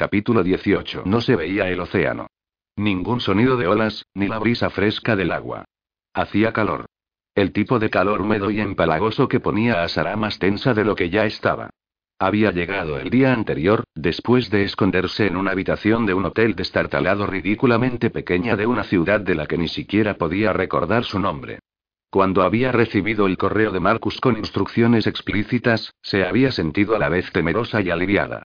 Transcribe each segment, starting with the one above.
Capítulo 18. No se veía el océano. Ningún sonido de olas, ni la brisa fresca del agua. Hacía calor. El tipo de calor húmedo y empalagoso que ponía a Sara más tensa de lo que ya estaba. Había llegado el día anterior, después de esconderse en una habitación de un hotel destartalado ridículamente pequeña de una ciudad de la que ni siquiera podía recordar su nombre. Cuando había recibido el correo de Marcus con instrucciones explícitas, se había sentido a la vez temerosa y aliviada.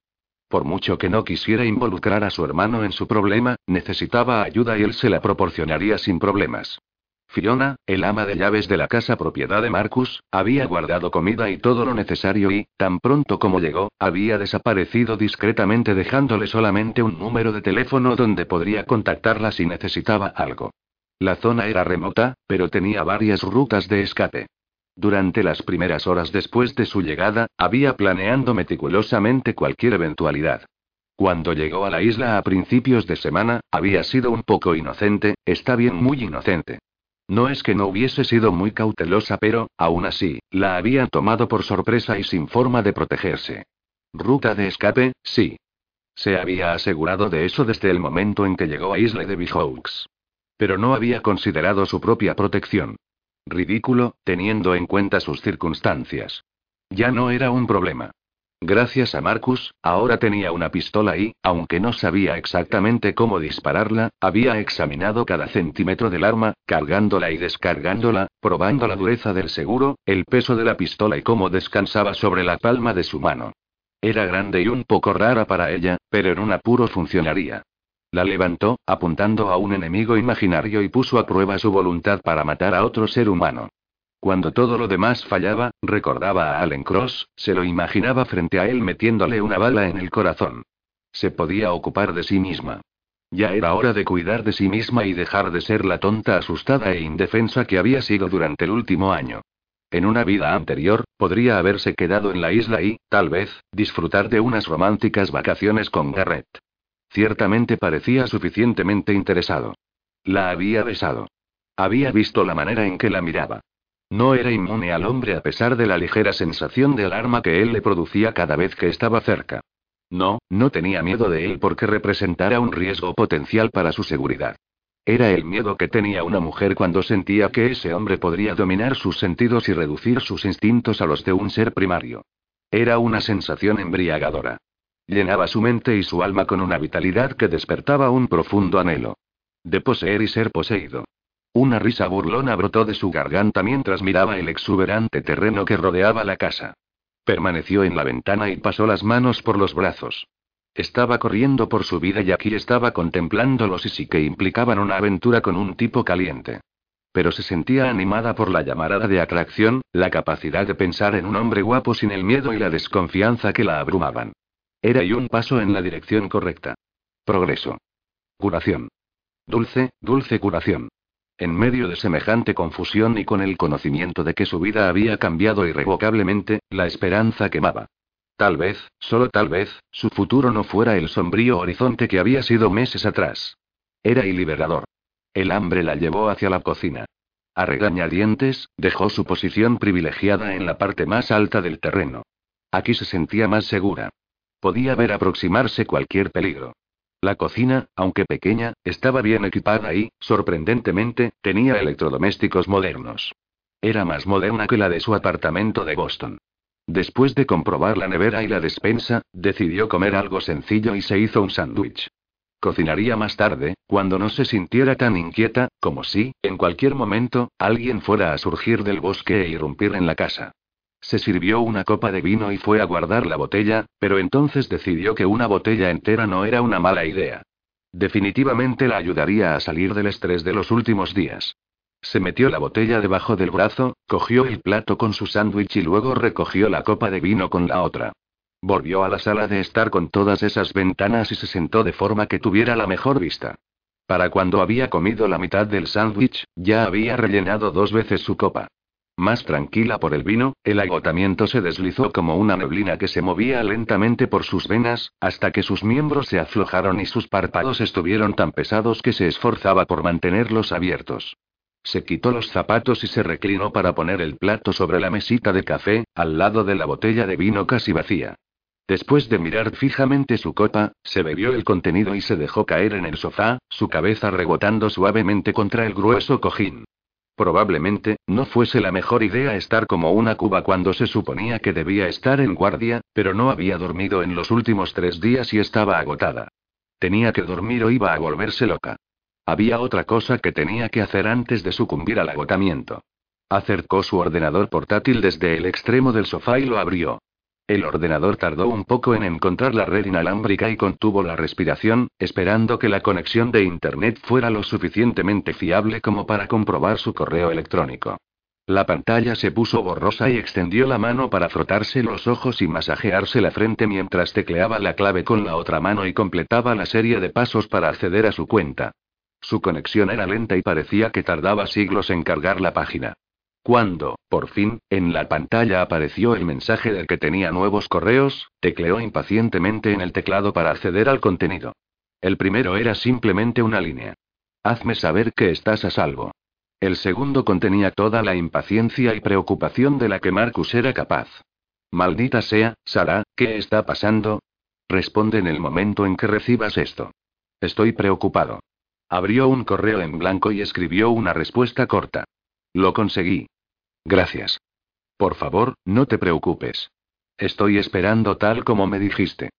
Por mucho que no quisiera involucrar a su hermano en su problema, necesitaba ayuda y él se la proporcionaría sin problemas. Fiona, el ama de llaves de la casa propiedad de Marcus, había guardado comida y todo lo necesario y, tan pronto como llegó, había desaparecido discretamente dejándole solamente un número de teléfono donde podría contactarla si necesitaba algo. La zona era remota, pero tenía varias rutas de escape. Durante las primeras horas después de su llegada, había planeando meticulosamente cualquier eventualidad. Cuando llegó a la isla a principios de semana, había sido un poco inocente, está bien muy inocente. No es que no hubiese sido muy cautelosa, pero, aún así, la había tomado por sorpresa y sin forma de protegerse. Ruta de escape, sí. Se había asegurado de eso desde el momento en que llegó a Isla de Bijouks. Pero no había considerado su propia protección. Ridículo, teniendo en cuenta sus circunstancias. Ya no era un problema. Gracias a Marcus, ahora tenía una pistola y, aunque no sabía exactamente cómo dispararla, había examinado cada centímetro del arma, cargándola y descargándola, probando la dureza del seguro, el peso de la pistola y cómo descansaba sobre la palma de su mano. Era grande y un poco rara para ella, pero en un apuro funcionaría. La levantó, apuntando a un enemigo imaginario y puso a prueba su voluntad para matar a otro ser humano. Cuando todo lo demás fallaba, recordaba a Allen Cross, se lo imaginaba frente a él metiéndole una bala en el corazón. Se podía ocupar de sí misma. Ya era hora de cuidar de sí misma y dejar de ser la tonta asustada e indefensa que había sido durante el último año. En una vida anterior, podría haberse quedado en la isla y, tal vez, disfrutar de unas románticas vacaciones con Garrett. Ciertamente parecía suficientemente interesado. La había besado. Había visto la manera en que la miraba. No era inmune al hombre a pesar de la ligera sensación de alarma que él le producía cada vez que estaba cerca. No, no tenía miedo de él porque representara un riesgo potencial para su seguridad. Era el miedo que tenía una mujer cuando sentía que ese hombre podría dominar sus sentidos y reducir sus instintos a los de un ser primario. Era una sensación embriagadora. Llenaba su mente y su alma con una vitalidad que despertaba un profundo anhelo. De poseer y ser poseído. Una risa burlona brotó de su garganta mientras miraba el exuberante terreno que rodeaba la casa. Permaneció en la ventana y pasó las manos por los brazos. Estaba corriendo por su vida y aquí estaba contemplándolos y sí que implicaban una aventura con un tipo caliente. Pero se sentía animada por la llamarada de atracción, la capacidad de pensar en un hombre guapo sin el miedo y la desconfianza que la abrumaban. Era y un paso en la dirección correcta. Progreso. Curación. Dulce, dulce curación. En medio de semejante confusión y con el conocimiento de que su vida había cambiado irrevocablemente, la esperanza quemaba. Tal vez, solo tal vez, su futuro no fuera el sombrío horizonte que había sido meses atrás. Era liberador. El hambre la llevó hacia la cocina. A regañadientes, dejó su posición privilegiada en la parte más alta del terreno. Aquí se sentía más segura. Podía ver aproximarse cualquier peligro. La cocina, aunque pequeña, estaba bien equipada y, sorprendentemente, tenía electrodomésticos modernos. Era más moderna que la de su apartamento de Boston. Después de comprobar la nevera y la despensa, decidió comer algo sencillo y se hizo un sándwich. Cocinaría más tarde, cuando no se sintiera tan inquieta, como si, en cualquier momento, alguien fuera a surgir del bosque e irrumpir en la casa. Se sirvió una copa de vino y fue a guardar la botella, pero entonces decidió que una botella entera no era una mala idea. Definitivamente la ayudaría a salir del estrés de los últimos días. Se metió la botella debajo del brazo, cogió el plato con su sándwich y luego recogió la copa de vino con la otra. Volvió a la sala de estar con todas esas ventanas y se sentó de forma que tuviera la mejor vista. Para cuando había comido la mitad del sándwich, ya había rellenado dos veces su copa. Más tranquila por el vino, el agotamiento se deslizó como una neblina que se movía lentamente por sus venas, hasta que sus miembros se aflojaron y sus párpados estuvieron tan pesados que se esforzaba por mantenerlos abiertos. Se quitó los zapatos y se reclinó para poner el plato sobre la mesita de café, al lado de la botella de vino casi vacía. Después de mirar fijamente su copa, se bebió el contenido y se dejó caer en el sofá, su cabeza rebotando suavemente contra el grueso cojín. Probablemente, no fuese la mejor idea estar como una cuba cuando se suponía que debía estar en guardia, pero no había dormido en los últimos tres días y estaba agotada. Tenía que dormir o iba a volverse loca. Había otra cosa que tenía que hacer antes de sucumbir al agotamiento. Acercó su ordenador portátil desde el extremo del sofá y lo abrió. El ordenador tardó un poco en encontrar la red inalámbrica y contuvo la respiración, esperando que la conexión de Internet fuera lo suficientemente fiable como para comprobar su correo electrónico. La pantalla se puso borrosa y extendió la mano para frotarse los ojos y masajearse la frente mientras tecleaba la clave con la otra mano y completaba la serie de pasos para acceder a su cuenta. Su conexión era lenta y parecía que tardaba siglos en cargar la página. Cuando, por fin, en la pantalla apareció el mensaje del que tenía nuevos correos, tecleó impacientemente en el teclado para acceder al contenido. El primero era simplemente una línea. Hazme saber que estás a salvo. El segundo contenía toda la impaciencia y preocupación de la que Marcus era capaz. Maldita sea, Sara, ¿qué está pasando? Responde en el momento en que recibas esto. Estoy preocupado. Abrió un correo en blanco y escribió una respuesta corta. Lo conseguí. Gracias. Por favor, no te preocupes. Estoy esperando tal como me dijiste.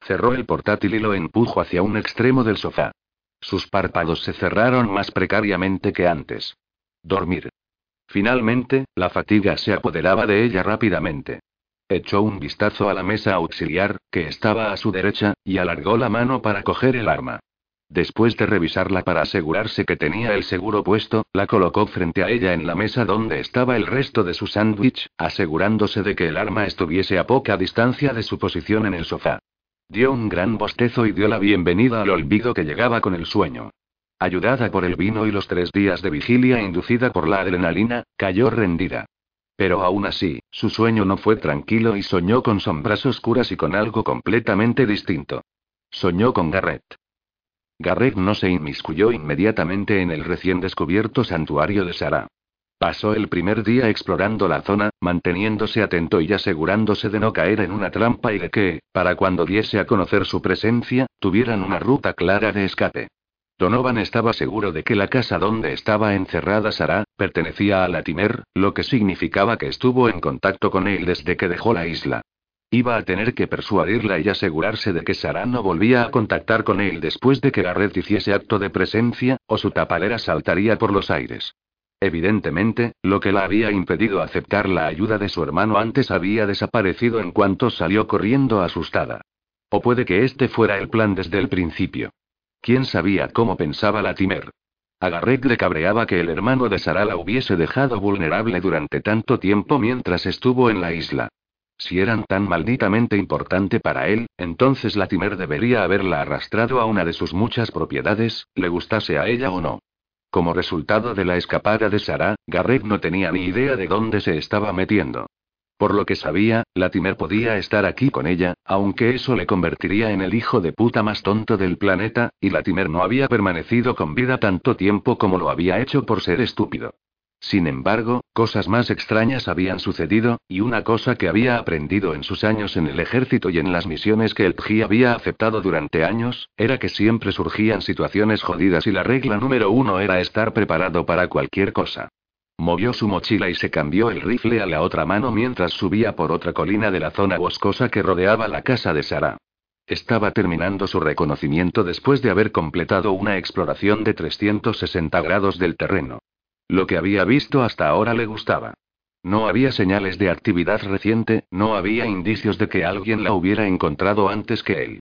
Cerró el portátil y lo empujó hacia un extremo del sofá. Sus párpados se cerraron más precariamente que antes. Dormir. Finalmente, la fatiga se apoderaba de ella rápidamente. Echó un vistazo a la mesa auxiliar, que estaba a su derecha, y alargó la mano para coger el arma. Después de revisarla para asegurarse que tenía el seguro puesto, la colocó frente a ella en la mesa donde estaba el resto de su sándwich, asegurándose de que el arma estuviese a poca distancia de su posición en el sofá. Dio un gran bostezo y dio la bienvenida al olvido que llegaba con el sueño. Ayudada por el vino y los tres días de vigilia inducida por la adrenalina, cayó rendida. Pero aún así, su sueño no fue tranquilo y soñó con sombras oscuras y con algo completamente distinto. Soñó con Garrett. Garrett no se inmiscuyó inmediatamente en el recién descubierto santuario de Sara. Pasó el primer día explorando la zona, manteniéndose atento y asegurándose de no caer en una trampa y de que, para cuando diese a conocer su presencia, tuvieran una ruta clara de escape. Donovan estaba seguro de que la casa donde estaba encerrada Sara, pertenecía a Latimer, lo que significaba que estuvo en contacto con él desde que dejó la isla. Iba a tener que persuadirla y asegurarse de que Sara no volvía a contactar con él después de que Garrett hiciese acto de presencia, o su tapadera saltaría por los aires. Evidentemente, lo que la había impedido aceptar la ayuda de su hermano antes había desaparecido en cuanto salió corriendo asustada. O puede que este fuera el plan desde el principio. ¿Quién sabía cómo pensaba Latimer? A Garrett le cabreaba que el hermano de Sara la hubiese dejado vulnerable durante tanto tiempo mientras estuvo en la isla. Si eran tan malditamente importante para él, entonces Latimer debería haberla arrastrado a una de sus muchas propiedades, le gustase a ella o no. Como resultado de la escapada de Sarah, Garrett no tenía ni idea de dónde se estaba metiendo. Por lo que sabía, Latimer podía estar aquí con ella, aunque eso le convertiría en el hijo de puta más tonto del planeta, y Latimer no había permanecido con vida tanto tiempo como lo había hecho por ser estúpido. Sin embargo, cosas más extrañas habían sucedido, y una cosa que había aprendido en sus años en el ejército y en las misiones que el PGI había aceptado durante años, era que siempre surgían situaciones jodidas y la regla número uno era estar preparado para cualquier cosa. Movió su mochila y se cambió el rifle a la otra mano mientras subía por otra colina de la zona boscosa que rodeaba la casa de Sara. Estaba terminando su reconocimiento después de haber completado una exploración de 360 grados del terreno. Lo que había visto hasta ahora le gustaba. No había señales de actividad reciente, no había indicios de que alguien la hubiera encontrado antes que él.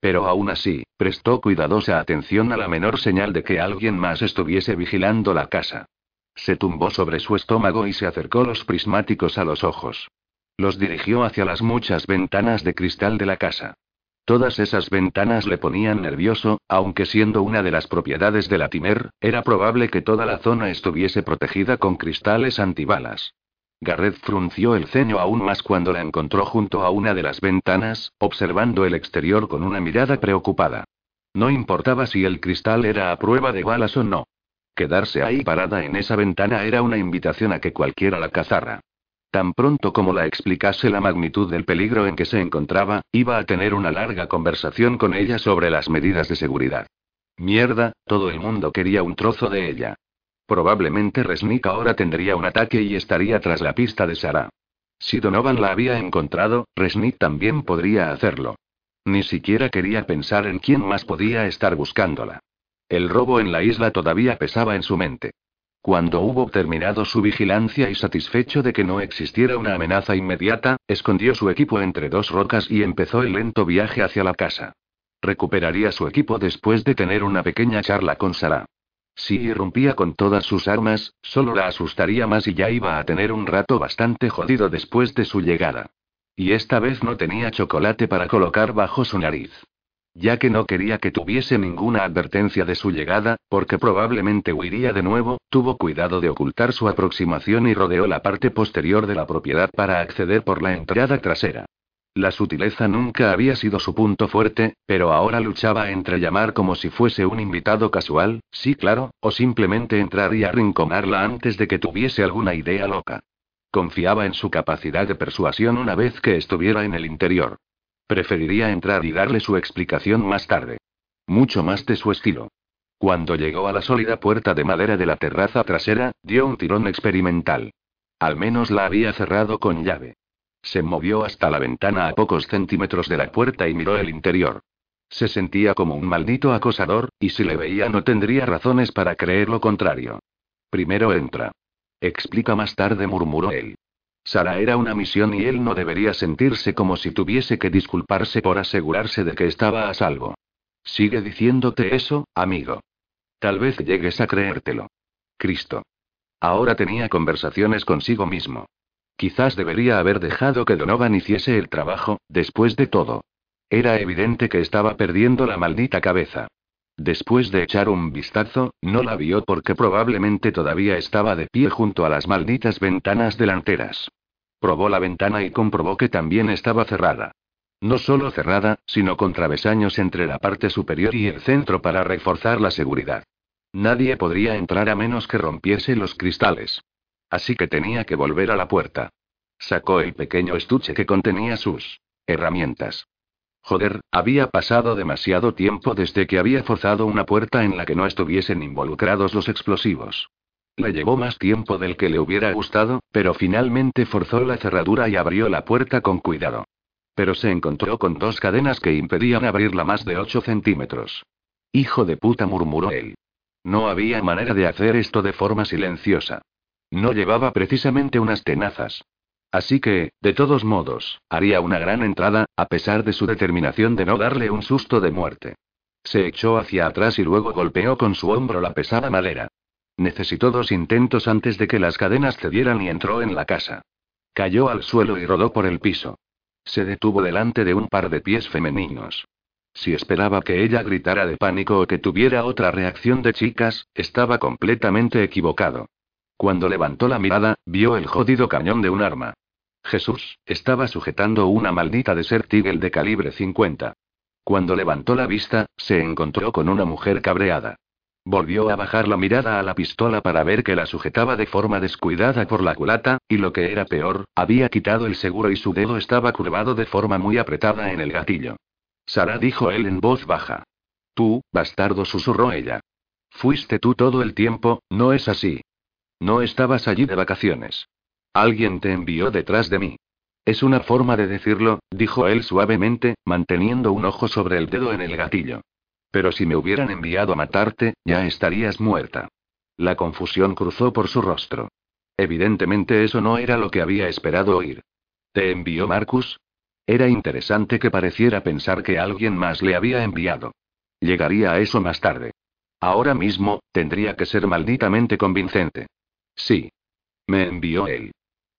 Pero aún así, prestó cuidadosa atención a la menor señal de que alguien más estuviese vigilando la casa. Se tumbó sobre su estómago y se acercó los prismáticos a los ojos. Los dirigió hacia las muchas ventanas de cristal de la casa. Todas esas ventanas le ponían nervioso, aunque siendo una de las propiedades de Latimer, era probable que toda la zona estuviese protegida con cristales antibalas. Garrett frunció el ceño aún más cuando la encontró junto a una de las ventanas, observando el exterior con una mirada preocupada. No importaba si el cristal era a prueba de balas o no. Quedarse ahí parada en esa ventana era una invitación a que cualquiera la cazara. Tan pronto como la explicase la magnitud del peligro en que se encontraba, iba a tener una larga conversación con ella sobre las medidas de seguridad. Mierda, todo el mundo quería un trozo de ella. Probablemente Resnick ahora tendría un ataque y estaría tras la pista de Sara. Si Donovan la había encontrado, Resnick también podría hacerlo. Ni siquiera quería pensar en quién más podía estar buscándola. El robo en la isla todavía pesaba en su mente. Cuando hubo terminado su vigilancia y satisfecho de que no existiera una amenaza inmediata, escondió su equipo entre dos rocas y empezó el lento viaje hacia la casa. Recuperaría su equipo después de tener una pequeña charla con Sara. Si irrumpía con todas sus armas, solo la asustaría más y ya iba a tener un rato bastante jodido después de su llegada. Y esta vez no tenía chocolate para colocar bajo su nariz. Ya que no quería que tuviese ninguna advertencia de su llegada, porque probablemente huiría de nuevo, tuvo cuidado de ocultar su aproximación y rodeó la parte posterior de la propiedad para acceder por la entrada trasera. La sutileza nunca había sido su punto fuerte, pero ahora luchaba entre llamar como si fuese un invitado casual, sí claro, o simplemente entrar y arrinconarla antes de que tuviese alguna idea loca. Confiaba en su capacidad de persuasión una vez que estuviera en el interior. Preferiría entrar y darle su explicación más tarde. Mucho más de su estilo. Cuando llegó a la sólida puerta de madera de la terraza trasera, dio un tirón experimental. Al menos la había cerrado con llave. Se movió hasta la ventana a pocos centímetros de la puerta y miró el interior. Se sentía como un maldito acosador, y si le veía no tendría razones para creer lo contrario. Primero entra. Explica más tarde, murmuró él. Sara era una misión y él no debería sentirse como si tuviese que disculparse por asegurarse de que estaba a salvo. Sigue diciéndote eso, amigo. Tal vez llegues a creértelo. Cristo. Ahora tenía conversaciones consigo mismo. Quizás debería haber dejado que Donovan hiciese el trabajo, después de todo. Era evidente que estaba perdiendo la maldita cabeza. Después de echar un vistazo, no la vio porque probablemente todavía estaba de pie junto a las malditas ventanas delanteras. Probó la ventana y comprobó que también estaba cerrada. No solo cerrada, sino con travesaños entre la parte superior y el centro para reforzar la seguridad. Nadie podría entrar a menos que rompiese los cristales. Así que tenía que volver a la puerta. Sacó el pequeño estuche que contenía sus herramientas. Joder, había pasado demasiado tiempo desde que había forzado una puerta en la que no estuviesen involucrados los explosivos. Le llevó más tiempo del que le hubiera gustado, pero finalmente forzó la cerradura y abrió la puerta con cuidado. Pero se encontró con dos cadenas que impedían abrirla más de 8 centímetros. Hijo de puta, murmuró él. No había manera de hacer esto de forma silenciosa. No llevaba precisamente unas tenazas. Así que, de todos modos, haría una gran entrada, a pesar de su determinación de no darle un susto de muerte. Se echó hacia atrás y luego golpeó con su hombro la pesada madera. Necesitó dos intentos antes de que las cadenas cedieran y entró en la casa. Cayó al suelo y rodó por el piso. Se detuvo delante de un par de pies femeninos. Si esperaba que ella gritara de pánico o que tuviera otra reacción de chicas, estaba completamente equivocado. Cuando levantó la mirada, vio el jodido cañón de un arma. Jesús, estaba sujetando una maldita Desert Eagle de calibre 50. Cuando levantó la vista, se encontró con una mujer cabreada. Volvió a bajar la mirada a la pistola para ver que la sujetaba de forma descuidada por la culata, y lo que era peor, había quitado el seguro y su dedo estaba curvado de forma muy apretada en el gatillo. Sara dijo él en voz baja. Tú, bastardo, susurró ella. Fuiste tú todo el tiempo, ¿no es así? No estabas allí de vacaciones. Alguien te envió detrás de mí. Es una forma de decirlo, dijo él suavemente, manteniendo un ojo sobre el dedo en el gatillo. Pero si me hubieran enviado a matarte, ya estarías muerta. La confusión cruzó por su rostro. Evidentemente eso no era lo que había esperado oír. ¿Te envió Marcus? Era interesante que pareciera pensar que alguien más le había enviado. Llegaría a eso más tarde. Ahora mismo, tendría que ser malditamente convincente. Sí. Me envió él.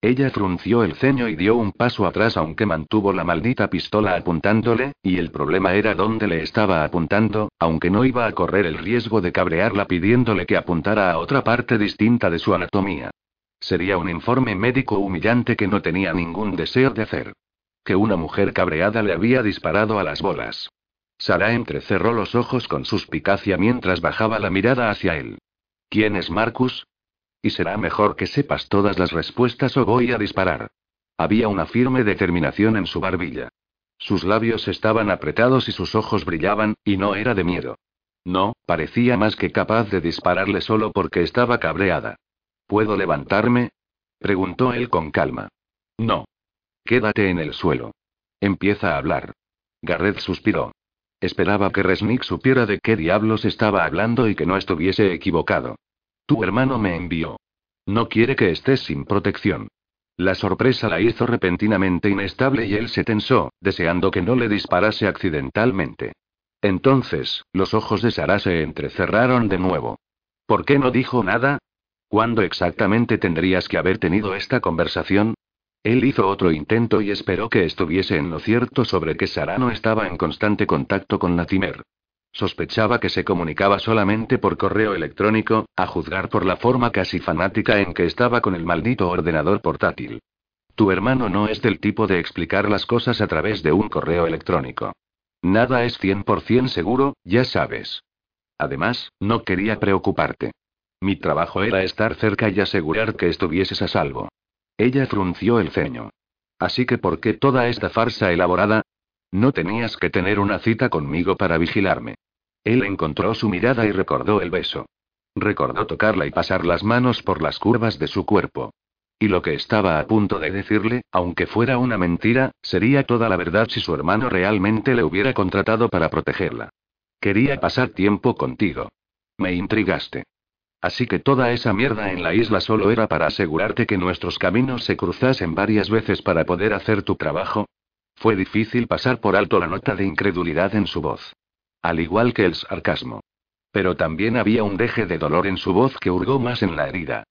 Ella frunció el ceño y dio un paso atrás aunque mantuvo la maldita pistola apuntándole, y el problema era dónde le estaba apuntando, aunque no iba a correr el riesgo de cabrearla pidiéndole que apuntara a otra parte distinta de su anatomía. Sería un informe médico humillante que no tenía ningún deseo de hacer. Que una mujer cabreada le había disparado a las bolas. Sara entrecerró los ojos con suspicacia mientras bajaba la mirada hacia él. ¿Quién es Marcus? Y será mejor que sepas todas las respuestas o voy a disparar. Había una firme determinación en su barbilla. Sus labios estaban apretados y sus ojos brillaban, y no era de miedo. No, parecía más que capaz de dispararle solo porque estaba cabreada. ¿Puedo levantarme? preguntó él con calma. No. Quédate en el suelo. Empieza a hablar. Garrett suspiró. Esperaba que Resnick supiera de qué diablos estaba hablando y que no estuviese equivocado. Tu hermano me envió. No quiere que estés sin protección. La sorpresa la hizo repentinamente inestable y él se tensó, deseando que no le disparase accidentalmente. Entonces, los ojos de Sara se entrecerraron de nuevo. ¿Por qué no dijo nada? ¿Cuándo exactamente tendrías que haber tenido esta conversación? Él hizo otro intento y esperó que estuviese en lo cierto sobre que Sara no estaba en constante contacto con Latimer. Sospechaba que se comunicaba solamente por correo electrónico, a juzgar por la forma casi fanática en que estaba con el maldito ordenador portátil. Tu hermano no es del tipo de explicar las cosas a través de un correo electrónico. Nada es 100% seguro, ya sabes. Además, no quería preocuparte. Mi trabajo era estar cerca y asegurar que estuvieses a salvo. Ella frunció el ceño. Así que, ¿por qué toda esta farsa elaborada? No tenías que tener una cita conmigo para vigilarme. Él encontró su mirada y recordó el beso. Recordó tocarla y pasar las manos por las curvas de su cuerpo. Y lo que estaba a punto de decirle, aunque fuera una mentira, sería toda la verdad si su hermano realmente le hubiera contratado para protegerla. Quería pasar tiempo contigo. Me intrigaste. Así que toda esa mierda en la isla solo era para asegurarte que nuestros caminos se cruzasen varias veces para poder hacer tu trabajo. Fue difícil pasar por alto la nota de incredulidad en su voz. Al igual que el sarcasmo. Pero también había un deje de dolor en su voz que hurgó más en la herida.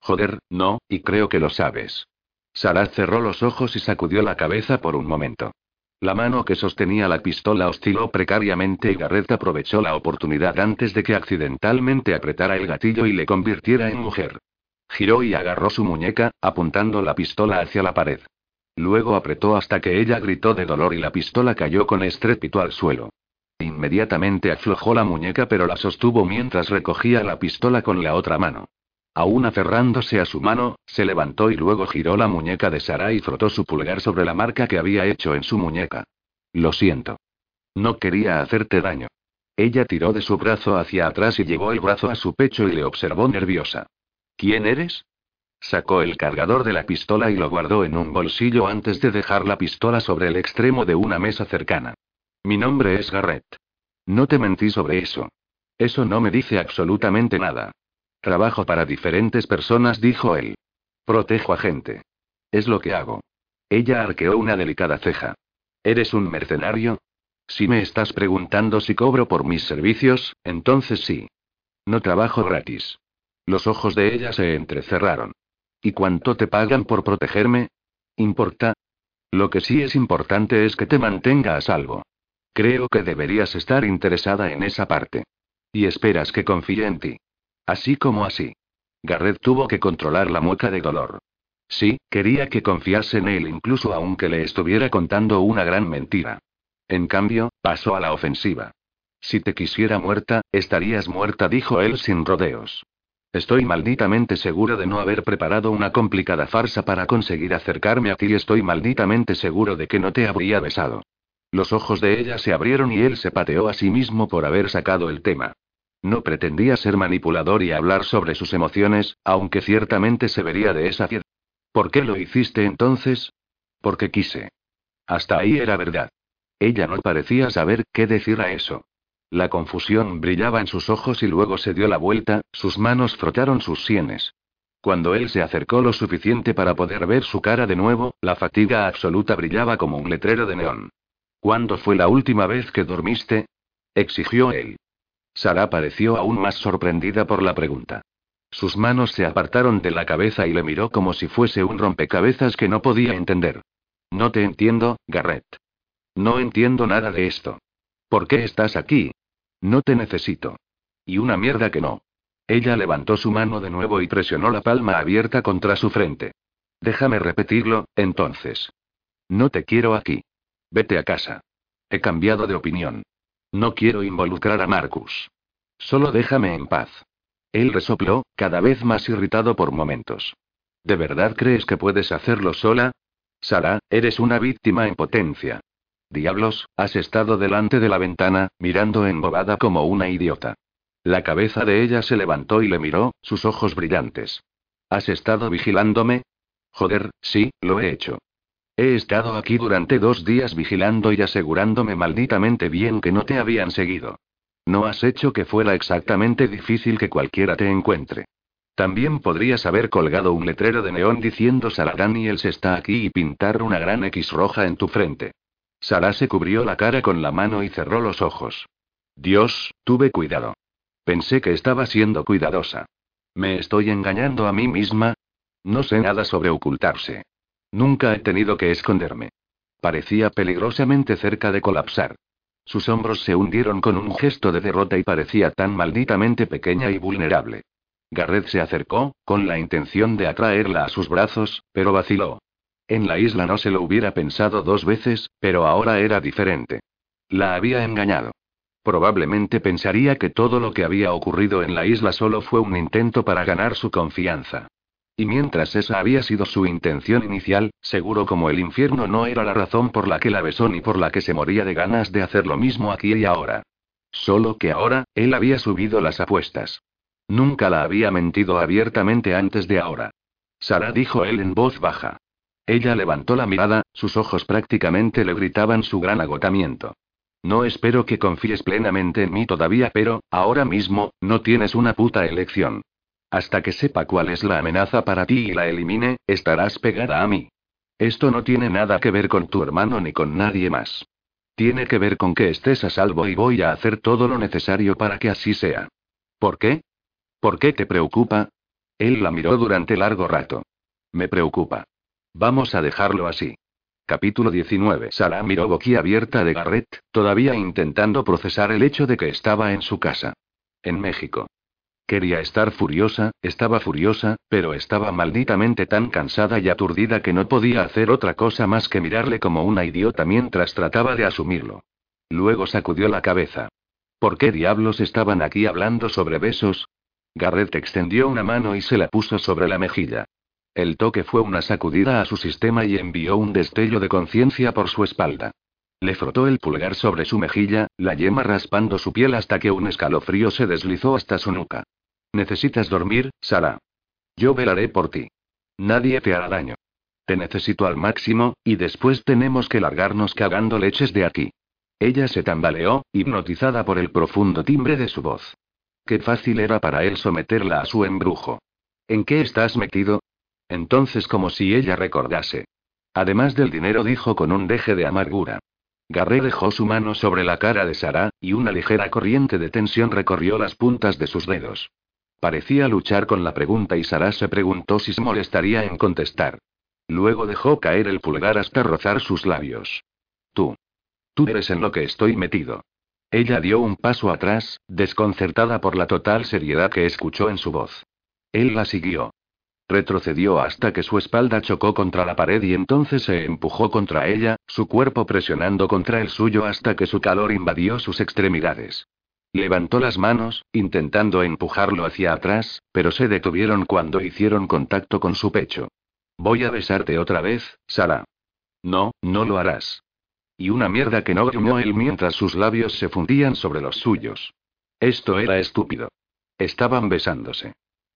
Joder, no, y creo que lo sabes. Sarah cerró los ojos y sacudió la cabeza por un momento. La mano que sostenía la pistola osciló precariamente y Garrett aprovechó la oportunidad antes de que accidentalmente apretara el gatillo y le convirtiera en mujer. Giró y agarró su muñeca, apuntando la pistola hacia la pared. Luego apretó hasta que ella gritó de dolor y la pistola cayó con estrépito al suelo. Inmediatamente aflojó la muñeca pero la sostuvo mientras recogía la pistola con la otra mano. Aún aferrándose a su mano, se levantó y luego giró la muñeca de Sara y frotó su pulgar sobre la marca que había hecho en su muñeca. Lo siento. No quería hacerte daño. Ella tiró de su brazo hacia atrás y llevó el brazo a su pecho y le observó nerviosa. ¿Quién eres? Sacó el cargador de la pistola y lo guardó en un bolsillo antes de dejar la pistola sobre el extremo de una mesa cercana. Mi nombre es Garrett. No te mentí sobre eso. Eso no me dice absolutamente nada. Trabajo para diferentes personas, dijo él. Protejo a gente. Es lo que hago. Ella arqueó una delicada ceja. ¿Eres un mercenario? Si me estás preguntando si cobro por mis servicios, entonces sí. No trabajo gratis. Los ojos de ella se entrecerraron. ¿Y cuánto te pagan por protegerme? ¿Importa? Lo que sí es importante es que te mantenga a salvo. Creo que deberías estar interesada en esa parte. Y esperas que confíe en ti. Así como así. Garrett tuvo que controlar la mueca de dolor. Sí, quería que confiase en él incluso aunque le estuviera contando una gran mentira. En cambio, pasó a la ofensiva. Si te quisiera muerta, estarías muerta, dijo él sin rodeos. Estoy malditamente seguro de no haber preparado una complicada farsa para conseguir acercarme a ti y estoy malditamente seguro de que no te habría besado. Los ojos de ella se abrieron y él se pateó a sí mismo por haber sacado el tema. No pretendía ser manipulador y hablar sobre sus emociones, aunque ciertamente se vería de esa piedra. ¿Por qué lo hiciste entonces? Porque quise. Hasta ahí era verdad. Ella no parecía saber qué decir a eso. La confusión brillaba en sus ojos y luego se dio la vuelta, sus manos frotaron sus sienes. Cuando él se acercó lo suficiente para poder ver su cara de nuevo, la fatiga absoluta brillaba como un letrero de neón. ¿Cuándo fue la última vez que dormiste? exigió él. Sara pareció aún más sorprendida por la pregunta. Sus manos se apartaron de la cabeza y le miró como si fuese un rompecabezas que no podía entender. No te entiendo, Garrett. No entiendo nada de esto. ¿Por qué estás aquí? No te necesito. Y una mierda que no. Ella levantó su mano de nuevo y presionó la palma abierta contra su frente. Déjame repetirlo, entonces. No te quiero aquí. Vete a casa. He cambiado de opinión. No quiero involucrar a Marcus. Solo déjame en paz. Él resopló, cada vez más irritado por momentos. ¿De verdad crees que puedes hacerlo sola? Sara, eres una víctima en potencia. Diablos, has estado delante de la ventana, mirando embobada como una idiota. La cabeza de ella se levantó y le miró, sus ojos brillantes. ¿Has estado vigilándome? Joder, sí, lo he hecho. He estado aquí durante dos días vigilando y asegurándome malditamente bien que no te habían seguido. No has hecho que fuera exactamente difícil que cualquiera te encuentre. También podrías haber colgado un letrero de neón diciendo Sara Daniels está aquí y pintar una gran X roja en tu frente. Sara se cubrió la cara con la mano y cerró los ojos. Dios, tuve cuidado. Pensé que estaba siendo cuidadosa. ¿Me estoy engañando a mí misma? No sé nada sobre ocultarse. Nunca he tenido que esconderme. Parecía peligrosamente cerca de colapsar. Sus hombros se hundieron con un gesto de derrota y parecía tan malditamente pequeña y vulnerable. Garrett se acercó, con la intención de atraerla a sus brazos, pero vaciló. En la isla no se lo hubiera pensado dos veces, pero ahora era diferente. La había engañado. Probablemente pensaría que todo lo que había ocurrido en la isla solo fue un intento para ganar su confianza. Y mientras esa había sido su intención inicial, seguro como el infierno no era la razón por la que la besó ni por la que se moría de ganas de hacer lo mismo aquí y ahora. Solo que ahora, él había subido las apuestas. Nunca la había mentido abiertamente antes de ahora. Sara dijo él en voz baja. Ella levantó la mirada, sus ojos prácticamente le gritaban su gran agotamiento. No espero que confíes plenamente en mí todavía, pero, ahora mismo, no tienes una puta elección. Hasta que sepa cuál es la amenaza para ti y la elimine, estarás pegada a mí. Esto no tiene nada que ver con tu hermano ni con nadie más. Tiene que ver con que estés a salvo y voy a hacer todo lo necesario para que así sea. ¿Por qué? ¿Por qué te preocupa? Él la miró durante largo rato. Me preocupa. Vamos a dejarlo así. Capítulo 19. Sara miró boquiabierta de Garrett, todavía intentando procesar el hecho de que estaba en su casa. En México. Quería estar furiosa, estaba furiosa, pero estaba malditamente tan cansada y aturdida que no podía hacer otra cosa más que mirarle como una idiota mientras trataba de asumirlo. Luego sacudió la cabeza. ¿Por qué diablos estaban aquí hablando sobre besos? Garrett extendió una mano y se la puso sobre la mejilla. El toque fue una sacudida a su sistema y envió un destello de conciencia por su espalda. Le frotó el pulgar sobre su mejilla, la yema raspando su piel hasta que un escalofrío se deslizó hasta su nuca. Necesitas dormir, Sara. Yo velaré por ti. Nadie te hará daño. Te necesito al máximo, y después tenemos que largarnos cagando leches de aquí. Ella se tambaleó, hipnotizada por el profundo timbre de su voz. Qué fácil era para él someterla a su embrujo. ¿En qué estás metido? Entonces como si ella recordase. Además del dinero dijo con un deje de amargura. Garré dejó su mano sobre la cara de Sara, y una ligera corriente de tensión recorrió las puntas de sus dedos. Parecía luchar con la pregunta y Sara se preguntó si se molestaría en contestar. Luego dejó caer el pulgar hasta rozar sus labios. Tú. Tú eres en lo que estoy metido. Ella dio un paso atrás, desconcertada por la total seriedad que escuchó en su voz. Él la siguió. Retrocedió hasta que su espalda chocó contra la pared y entonces se empujó contra ella, su cuerpo presionando contra el suyo hasta que su calor invadió sus extremidades. Levantó las manos, intentando empujarlo hacia atrás, pero se detuvieron cuando hicieron contacto con su pecho. Voy a besarte otra vez, Sara. No, no lo harás. Y una mierda que no gruñó él mientras sus labios se fundían sobre los suyos. Esto era estúpido. Estaban besándose.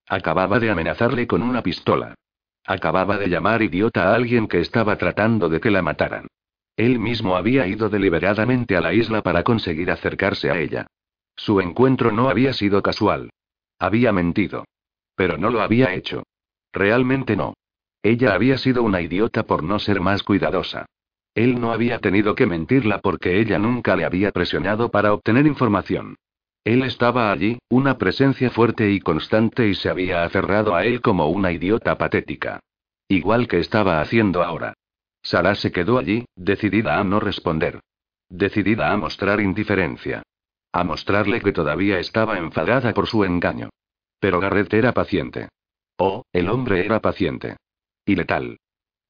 Acababa de amenazarle con una pistola. Acababa de llamar idiota a alguien que estaba tratando de que la mataran. Él mismo había ido deliberadamente a la isla para conseguir acercarse a ella. Su encuentro no había sido casual. Había mentido. Pero no lo había hecho. Realmente no. Ella había sido una idiota por no ser más cuidadosa. Él no había tenido que mentirla porque ella nunca le había presionado para obtener información. Él estaba allí, una presencia fuerte y constante y se había aferrado a él como una idiota patética. Igual que estaba haciendo ahora. Sara se quedó allí, decidida a no responder. Decidida a mostrar indiferencia. A mostrarle que todavía estaba enfadada por su engaño. Pero Garrett era paciente. Oh, el hombre era paciente. Y letal.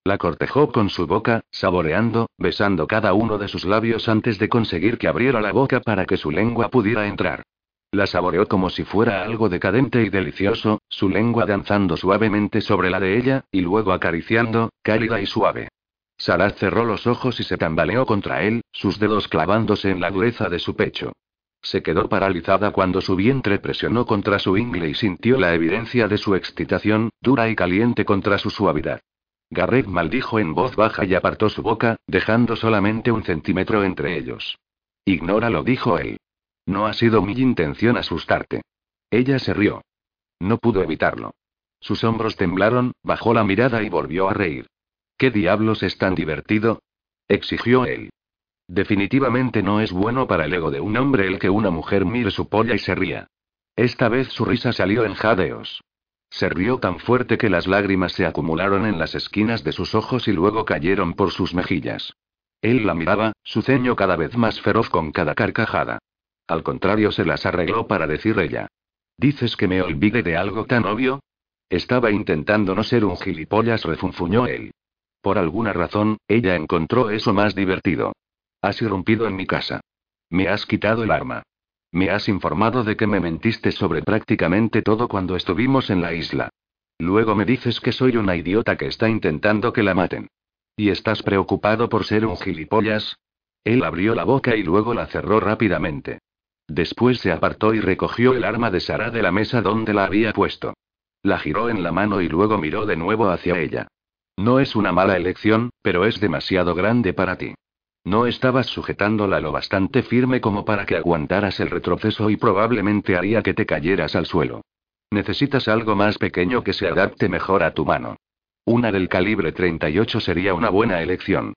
La cortejó con su boca, saboreando, besando cada uno de sus labios antes de conseguir que abriera la boca para que su lengua pudiera entrar. La saboreó como si fuera algo decadente y delicioso, su lengua danzando suavemente sobre la de ella, y luego acariciando, cálida y suave. Sara cerró los ojos y se tambaleó contra él, sus dedos clavándose en la dureza de su pecho. Se quedó paralizada cuando su vientre presionó contra su ingle y sintió la evidencia de su excitación, dura y caliente contra su suavidad. Garrett maldijo en voz baja y apartó su boca, dejando solamente un centímetro entre ellos. Ignóralo, dijo él. No ha sido mi intención asustarte. Ella se rió. No pudo evitarlo. Sus hombros temblaron, bajó la mirada y volvió a reír. ¿Qué diablos es tan divertido? exigió él. Definitivamente no es bueno para el ego de un hombre el que una mujer mire su polla y se ría. Esta vez su risa salió en jadeos. Se rió tan fuerte que las lágrimas se acumularon en las esquinas de sus ojos y luego cayeron por sus mejillas. Él la miraba, su ceño cada vez más feroz con cada carcajada. Al contrario, se las arregló para decir ella. ¿Dices que me olvide de algo tan obvio? Estaba intentando no ser un gilipollas, refunfuñó él. Por alguna razón, ella encontró eso más divertido. Has irrumpido en mi casa. Me has quitado el arma. Me has informado de que me mentiste sobre prácticamente todo cuando estuvimos en la isla. Luego me dices que soy una idiota que está intentando que la maten. ¿Y estás preocupado por ser un gilipollas? Él abrió la boca y luego la cerró rápidamente. Después se apartó y recogió el arma de Sara de la mesa donde la había puesto. La giró en la mano y luego miró de nuevo hacia ella. No es una mala elección, pero es demasiado grande para ti. No estabas sujetándola lo bastante firme como para que aguantaras el retroceso y probablemente haría que te cayeras al suelo. Necesitas algo más pequeño que se adapte mejor a tu mano. Una del calibre 38 sería una buena elección.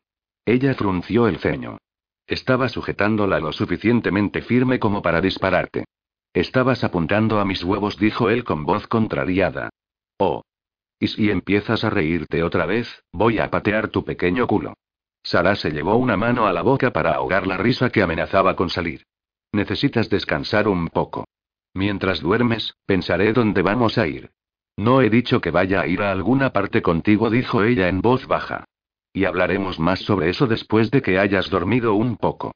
Ella frunció el ceño. Estaba sujetándola lo suficientemente firme como para dispararte. Estabas apuntando a mis huevos, dijo él con voz contrariada. Oh. Y si empiezas a reírte otra vez, voy a patear tu pequeño culo. Sara se llevó una mano a la boca para ahogar la risa que amenazaba con salir. Necesitas descansar un poco. Mientras duermes, pensaré dónde vamos a ir. No he dicho que vaya a ir a alguna parte contigo, dijo ella en voz baja. Y hablaremos más sobre eso después de que hayas dormido un poco.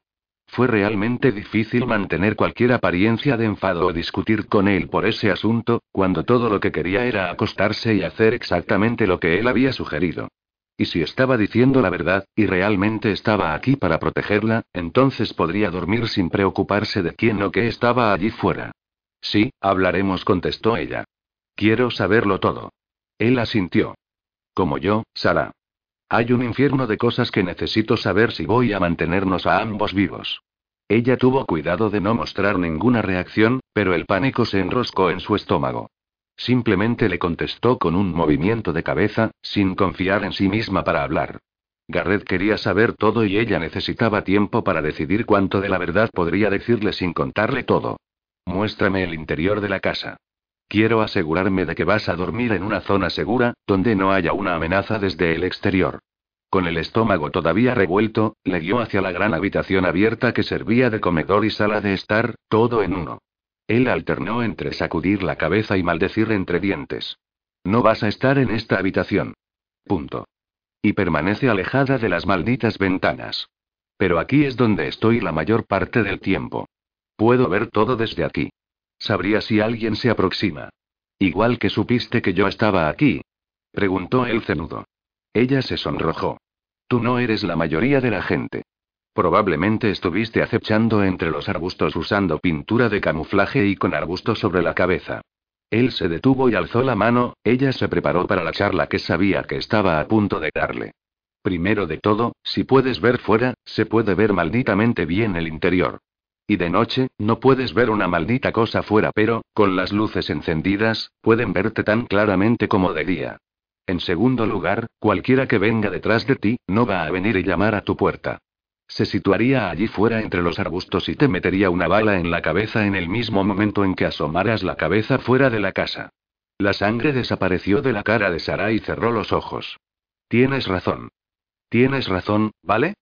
Fue realmente difícil mantener cualquier apariencia de enfado o discutir con él por ese asunto, cuando todo lo que quería era acostarse y hacer exactamente lo que él había sugerido. Y si estaba diciendo la verdad, y realmente estaba aquí para protegerla, entonces podría dormir sin preocuparse de quién o qué estaba allí fuera. Sí, hablaremos, contestó ella. Quiero saberlo todo. Él asintió. Como yo, Sara. Hay un infierno de cosas que necesito saber si voy a mantenernos a ambos vivos. Ella tuvo cuidado de no mostrar ninguna reacción, pero el pánico se enroscó en su estómago. Simplemente le contestó con un movimiento de cabeza, sin confiar en sí misma para hablar. Garrett quería saber todo y ella necesitaba tiempo para decidir cuánto de la verdad podría decirle sin contarle todo. Muéstrame el interior de la casa. Quiero asegurarme de que vas a dormir en una zona segura, donde no haya una amenaza desde el exterior. Con el estómago todavía revuelto, le guió hacia la gran habitación abierta que servía de comedor y sala de estar, todo en uno. Él alternó entre sacudir la cabeza y maldecir entre dientes. No vas a estar en esta habitación. Punto. Y permanece alejada de las malditas ventanas. Pero aquí es donde estoy la mayor parte del tiempo. Puedo ver todo desde aquí. Sabría si alguien se aproxima. Igual que supiste que yo estaba aquí. Preguntó el cenudo. Ella se sonrojó. Tú no eres la mayoría de la gente. Probablemente estuviste acechando entre los arbustos usando pintura de camuflaje y con arbustos sobre la cabeza. Él se detuvo y alzó la mano, ella se preparó para la charla que sabía que estaba a punto de darle. Primero de todo, si puedes ver fuera, se puede ver malditamente bien el interior. Y de noche, no puedes ver una maldita cosa fuera, pero, con las luces encendidas, pueden verte tan claramente como de día. En segundo lugar, cualquiera que venga detrás de ti, no va a venir y llamar a tu puerta. Se situaría allí fuera entre los arbustos y te metería una bala en la cabeza en el mismo momento en que asomaras la cabeza fuera de la casa. La sangre desapareció de la cara de Sara y cerró los ojos. Tienes razón. Tienes razón, ¿vale?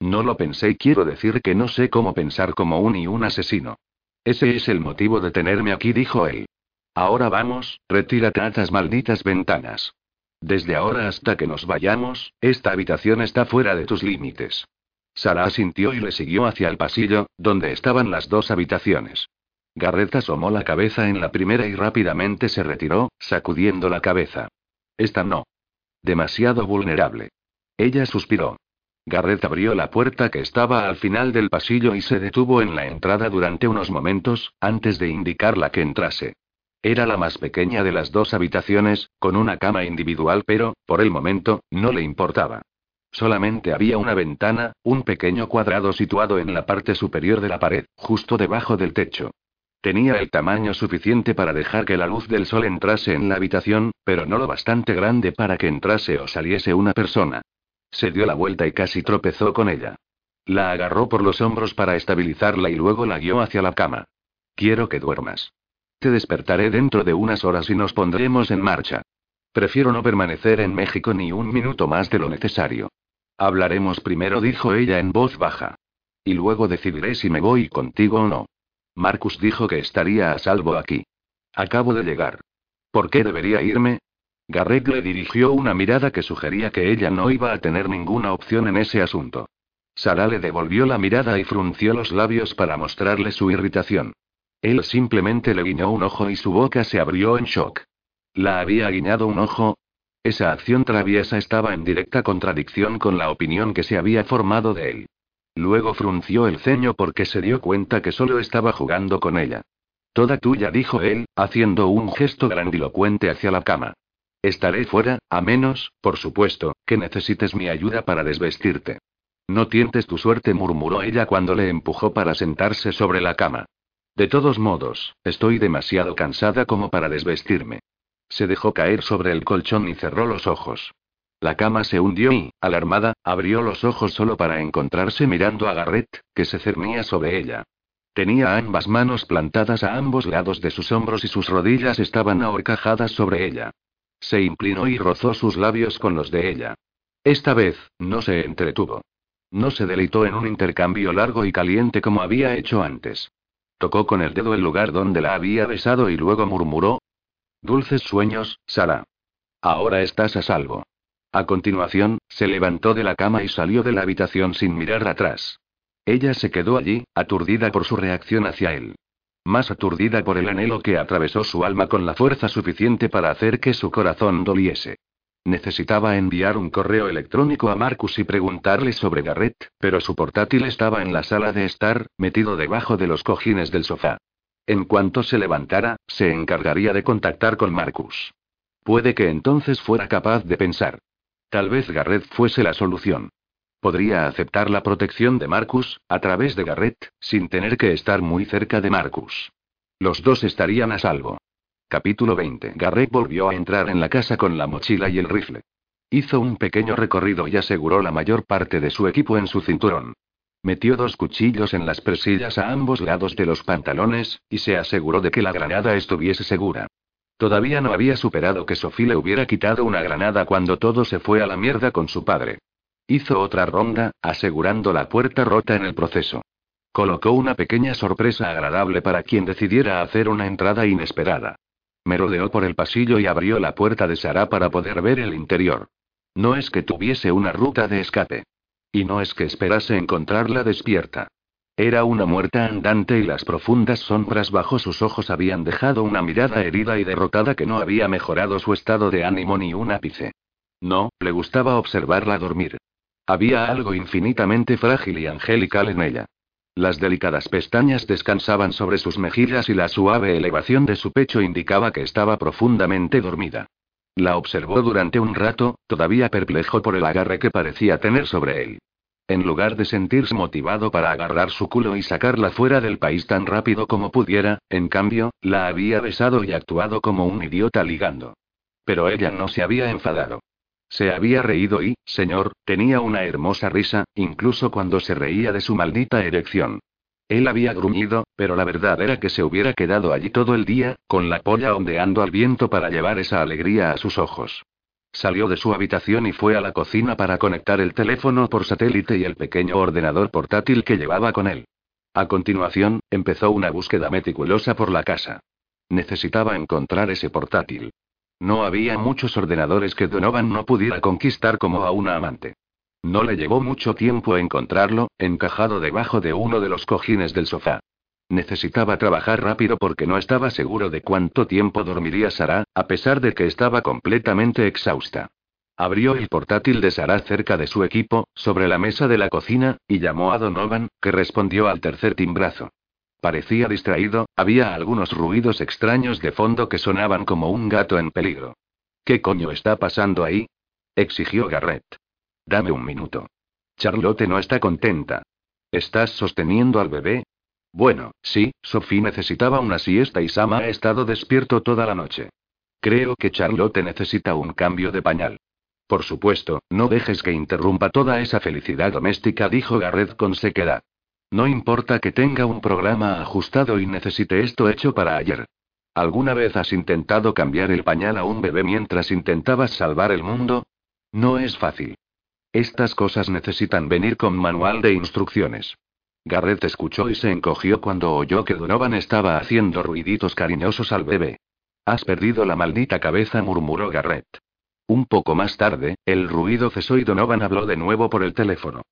No lo pensé y quiero decir que no sé cómo pensar como un y un asesino. Ese es el motivo de tenerme aquí, dijo él. Ahora vamos, retírate a estas malditas ventanas. Desde ahora hasta que nos vayamos, esta habitación está fuera de tus límites. Sara asintió y le siguió hacia el pasillo, donde estaban las dos habitaciones. Garrett asomó la cabeza en la primera y rápidamente se retiró, sacudiendo la cabeza. Esta no. Demasiado vulnerable. Ella suspiró. Garrett abrió la puerta que estaba al final del pasillo y se detuvo en la entrada durante unos momentos, antes de indicarla que entrase. Era la más pequeña de las dos habitaciones, con una cama individual, pero, por el momento, no le importaba. Solamente había una ventana, un pequeño cuadrado situado en la parte superior de la pared, justo debajo del techo. Tenía el tamaño suficiente para dejar que la luz del sol entrase en la habitación, pero no lo bastante grande para que entrase o saliese una persona. Se dio la vuelta y casi tropezó con ella. La agarró por los hombros para estabilizarla y luego la guió hacia la cama. Quiero que duermas. Te despertaré dentro de unas horas y nos pondremos en marcha. Prefiero no permanecer en México ni un minuto más de lo necesario. Hablaremos primero, dijo ella en voz baja. Y luego decidiré si me voy contigo o no. Marcus dijo que estaría a salvo aquí. Acabo de llegar. ¿Por qué debería irme? Garrett le dirigió una mirada que sugería que ella no iba a tener ninguna opción en ese asunto. Sara le devolvió la mirada y frunció los labios para mostrarle su irritación. Él simplemente le guiñó un ojo y su boca se abrió en shock. ¿La había guiñado un ojo? Esa acción traviesa estaba en directa contradicción con la opinión que se había formado de él. Luego frunció el ceño porque se dio cuenta que solo estaba jugando con ella. Toda tuya, dijo él, haciendo un gesto grandilocuente hacia la cama. Estaré fuera, a menos, por supuesto, que necesites mi ayuda para desvestirte. No tientes tu suerte, murmuró ella cuando le empujó para sentarse sobre la cama. De todos modos, estoy demasiado cansada como para desvestirme. Se dejó caer sobre el colchón y cerró los ojos. La cama se hundió y, alarmada, abrió los ojos solo para encontrarse mirando a Garrett, que se cernía sobre ella. Tenía ambas manos plantadas a ambos lados de sus hombros y sus rodillas estaban ahorcajadas sobre ella. Se inclinó y rozó sus labios con los de ella. Esta vez, no se entretuvo. No se deleitó en un intercambio largo y caliente como había hecho antes. Tocó con el dedo el lugar donde la había besado y luego murmuró. Dulces sueños, Sara. Ahora estás a salvo. A continuación, se levantó de la cama y salió de la habitación sin mirar atrás. Ella se quedó allí, aturdida por su reacción hacia él. Más aturdida por el anhelo que atravesó su alma con la fuerza suficiente para hacer que su corazón doliese. Necesitaba enviar un correo electrónico a Marcus y preguntarle sobre Garrett, pero su portátil estaba en la sala de estar, metido debajo de los cojines del sofá. En cuanto se levantara, se encargaría de contactar con Marcus. Puede que entonces fuera capaz de pensar. Tal vez Garrett fuese la solución. Podría aceptar la protección de Marcus, a través de Garrett, sin tener que estar muy cerca de Marcus. Los dos estarían a salvo. Capítulo 20. Garrett volvió a entrar en la casa con la mochila y el rifle. Hizo un pequeño recorrido y aseguró la mayor parte de su equipo en su cinturón. Metió dos cuchillos en las presillas a ambos lados de los pantalones, y se aseguró de que la granada estuviese segura. Todavía no había superado que Sophie le hubiera quitado una granada cuando todo se fue a la mierda con su padre. Hizo otra ronda, asegurando la puerta rota en el proceso. Colocó una pequeña sorpresa agradable para quien decidiera hacer una entrada inesperada. Merodeó por el pasillo y abrió la puerta de Sara para poder ver el interior. No es que tuviese una ruta de escape. Y no es que esperase encontrarla despierta. Era una muerta andante y las profundas sombras bajo sus ojos habían dejado una mirada herida y derrotada que no había mejorado su estado de ánimo ni un ápice. No, le gustaba observarla dormir. Había algo infinitamente frágil y angelical en ella. Las delicadas pestañas descansaban sobre sus mejillas y la suave elevación de su pecho indicaba que estaba profundamente dormida. La observó durante un rato, todavía perplejo por el agarre que parecía tener sobre él. En lugar de sentirse motivado para agarrar su culo y sacarla fuera del país tan rápido como pudiera, en cambio, la había besado y actuado como un idiota ligando. Pero ella no se había enfadado. Se había reído y, señor, tenía una hermosa risa, incluso cuando se reía de su maldita erección. Él había gruñido, pero la verdad era que se hubiera quedado allí todo el día, con la polla ondeando al viento para llevar esa alegría a sus ojos. Salió de su habitación y fue a la cocina para conectar el teléfono por satélite y el pequeño ordenador portátil que llevaba con él. A continuación, empezó una búsqueda meticulosa por la casa. Necesitaba encontrar ese portátil. No había muchos ordenadores que Donovan no pudiera conquistar como a una amante. No le llevó mucho tiempo encontrarlo, encajado debajo de uno de los cojines del sofá. Necesitaba trabajar rápido porque no estaba seguro de cuánto tiempo dormiría Sara, a pesar de que estaba completamente exhausta. Abrió el portátil de Sara cerca de su equipo, sobre la mesa de la cocina, y llamó a Donovan, que respondió al tercer timbrazo. Parecía distraído, había algunos ruidos extraños de fondo que sonaban como un gato en peligro. ¿Qué coño está pasando ahí? exigió Garrett. Dame un minuto. Charlotte no está contenta. ¿Estás sosteniendo al bebé? Bueno, sí, Sophie necesitaba una siesta y Sam ha estado despierto toda la noche. Creo que Charlotte necesita un cambio de pañal. Por supuesto, no dejes que interrumpa toda esa felicidad doméstica, dijo Garrett con sequedad. No importa que tenga un programa ajustado y necesite esto hecho para ayer. ¿Alguna vez has intentado cambiar el pañal a un bebé mientras intentabas salvar el mundo? No es fácil. Estas cosas necesitan venir con manual de instrucciones. Garrett escuchó y se encogió cuando oyó que Donovan estaba haciendo ruiditos cariñosos al bebé. Has perdido la maldita cabeza, murmuró Garrett. Un poco más tarde, el ruido cesó y Donovan habló de nuevo por el teléfono.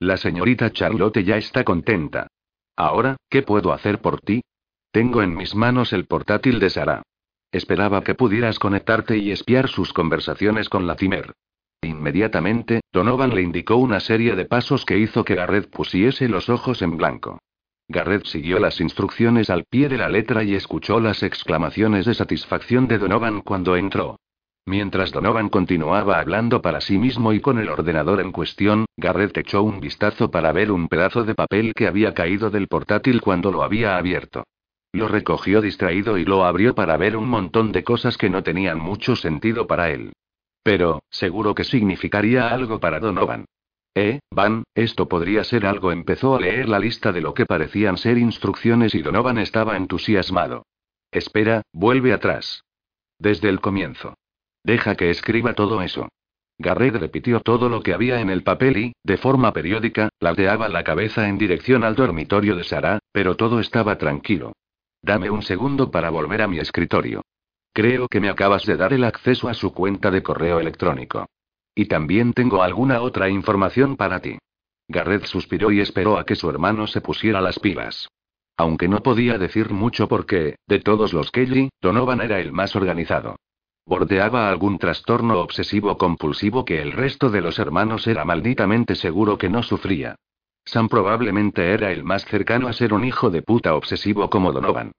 La señorita Charlotte ya está contenta. Ahora, ¿qué puedo hacer por ti? Tengo en mis manos el portátil de Sara. Esperaba que pudieras conectarte y espiar sus conversaciones con la Timer. Inmediatamente, Donovan le indicó una serie de pasos que hizo que Garrett pusiese los ojos en blanco. Garrett siguió las instrucciones al pie de la letra y escuchó las exclamaciones de satisfacción de Donovan cuando entró. Mientras Donovan continuaba hablando para sí mismo y con el ordenador en cuestión, Garrett echó un vistazo para ver un pedazo de papel que había caído del portátil cuando lo había abierto. Lo recogió distraído y lo abrió para ver un montón de cosas que no tenían mucho sentido para él. Pero, seguro que significaría algo para Donovan. Eh, Van, esto podría ser algo. Empezó a leer la lista de lo que parecían ser instrucciones y Donovan estaba entusiasmado. Espera, vuelve atrás. Desde el comienzo. Deja que escriba todo eso. Garrett repitió todo lo que había en el papel y, de forma periódica, ladeaba la cabeza en dirección al dormitorio de Sara, pero todo estaba tranquilo. Dame un segundo para volver a mi escritorio. Creo que me acabas de dar el acceso a su cuenta de correo electrónico. Y también tengo alguna otra información para ti. Garrett suspiró y esperó a que su hermano se pusiera las pilas. Aunque no podía decir mucho porque, de todos los Kelly, Donovan era el más organizado. Bordeaba algún trastorno obsesivo compulsivo que el resto de los hermanos era malditamente seguro que no sufría. Sam probablemente era el más cercano a ser un hijo de puta obsesivo como Donovan.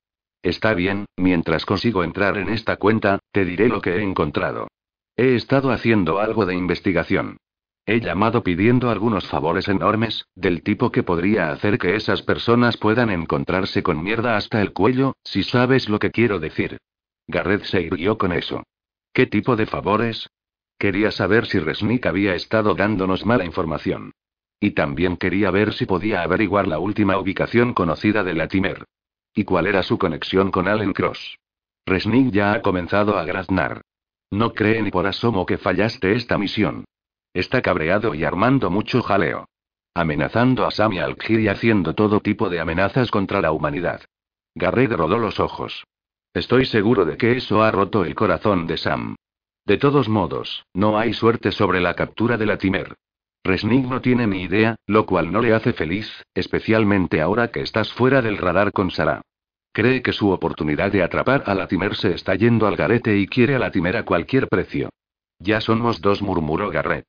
Está bien, mientras consigo entrar en esta cuenta, te diré lo que he encontrado. He estado haciendo algo de investigación. He llamado pidiendo algunos favores enormes, del tipo que podría hacer que esas personas puedan encontrarse con mierda hasta el cuello, si sabes lo que quiero decir. Garrett se irguió con eso. ¿Qué tipo de favores? Quería saber si Resnick había estado dándonos mala información. Y también quería ver si podía averiguar la última ubicación conocida de Latimer. ¿Y cuál era su conexión con Allen Cross? Resnick ya ha comenzado a graznar. No cree ni por asomo que fallaste esta misión. Está cabreado y armando mucho jaleo. Amenazando a Sam y al y haciendo todo tipo de amenazas contra la humanidad. Garrett rodó los ojos. Estoy seguro de que eso ha roto el corazón de Sam. De todos modos, no hay suerte sobre la captura de la Timer. Resnick no tiene ni idea, lo cual no le hace feliz, especialmente ahora que estás fuera del radar con Sara. Cree que su oportunidad de atrapar a Latimer se está yendo al garete y quiere a Latimer a cualquier precio. Ya somos dos, murmuró Garrett.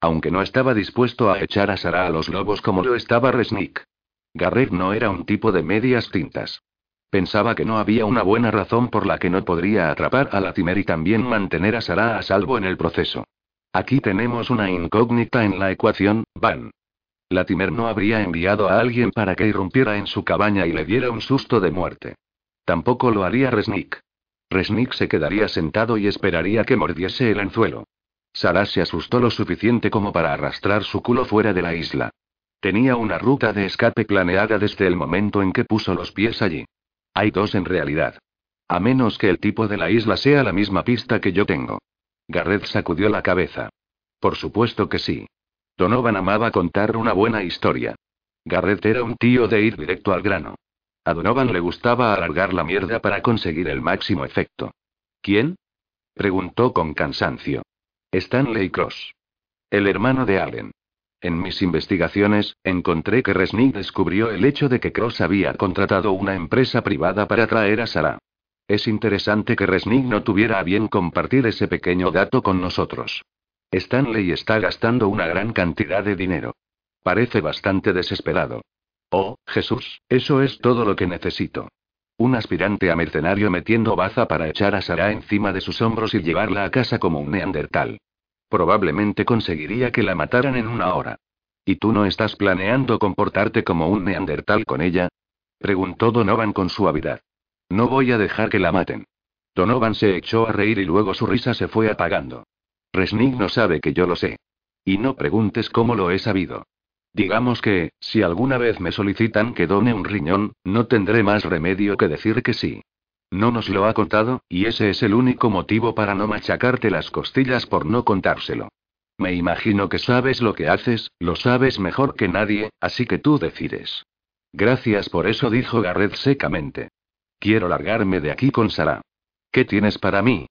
Aunque no estaba dispuesto a echar a Sara a los lobos como lo estaba Resnick. Garrett no era un tipo de medias tintas. Pensaba que no había una buena razón por la que no podría atrapar a Latimer y también mantener a Sara a salvo en el proceso. Aquí tenemos una incógnita en la ecuación, Van. Latimer no habría enviado a alguien para que irrumpiera en su cabaña y le diera un susto de muerte. Tampoco lo haría Resnick. Resnick se quedaría sentado y esperaría que mordiese el anzuelo. Sara se asustó lo suficiente como para arrastrar su culo fuera de la isla. Tenía una ruta de escape planeada desde el momento en que puso los pies allí. Hay dos en realidad. A menos que el tipo de la isla sea la misma pista que yo tengo. Garrett sacudió la cabeza. Por supuesto que sí. Donovan amaba contar una buena historia. Garrett era un tío de ir directo al grano. A Donovan le gustaba alargar la mierda para conseguir el máximo efecto. ¿Quién? preguntó con cansancio. Stanley Cross. El hermano de Allen. En mis investigaciones, encontré que Resnick descubrió el hecho de que Cross había contratado una empresa privada para traer a Sara. Es interesante que Resnick no tuviera a bien compartir ese pequeño dato con nosotros. Stanley está gastando una gran cantidad de dinero. Parece bastante desesperado. Oh, Jesús, eso es todo lo que necesito. Un aspirante a mercenario metiendo baza para echar a Sara encima de sus hombros y llevarla a casa como un neandertal. Probablemente conseguiría que la mataran en una hora. ¿Y tú no estás planeando comportarte como un neandertal con ella? Preguntó Donovan con suavidad. No voy a dejar que la maten. Donovan se echó a reír y luego su risa se fue apagando. Resnick no sabe que yo lo sé. Y no preguntes cómo lo he sabido. Digamos que, si alguna vez me solicitan que done un riñón, no tendré más remedio que decir que sí. No nos lo ha contado, y ese es el único motivo para no machacarte las costillas por no contárselo. Me imagino que sabes lo que haces, lo sabes mejor que nadie, así que tú decides. Gracias por eso, dijo Garrett secamente. Quiero largarme de aquí con Sara. ¿Qué tienes para mí?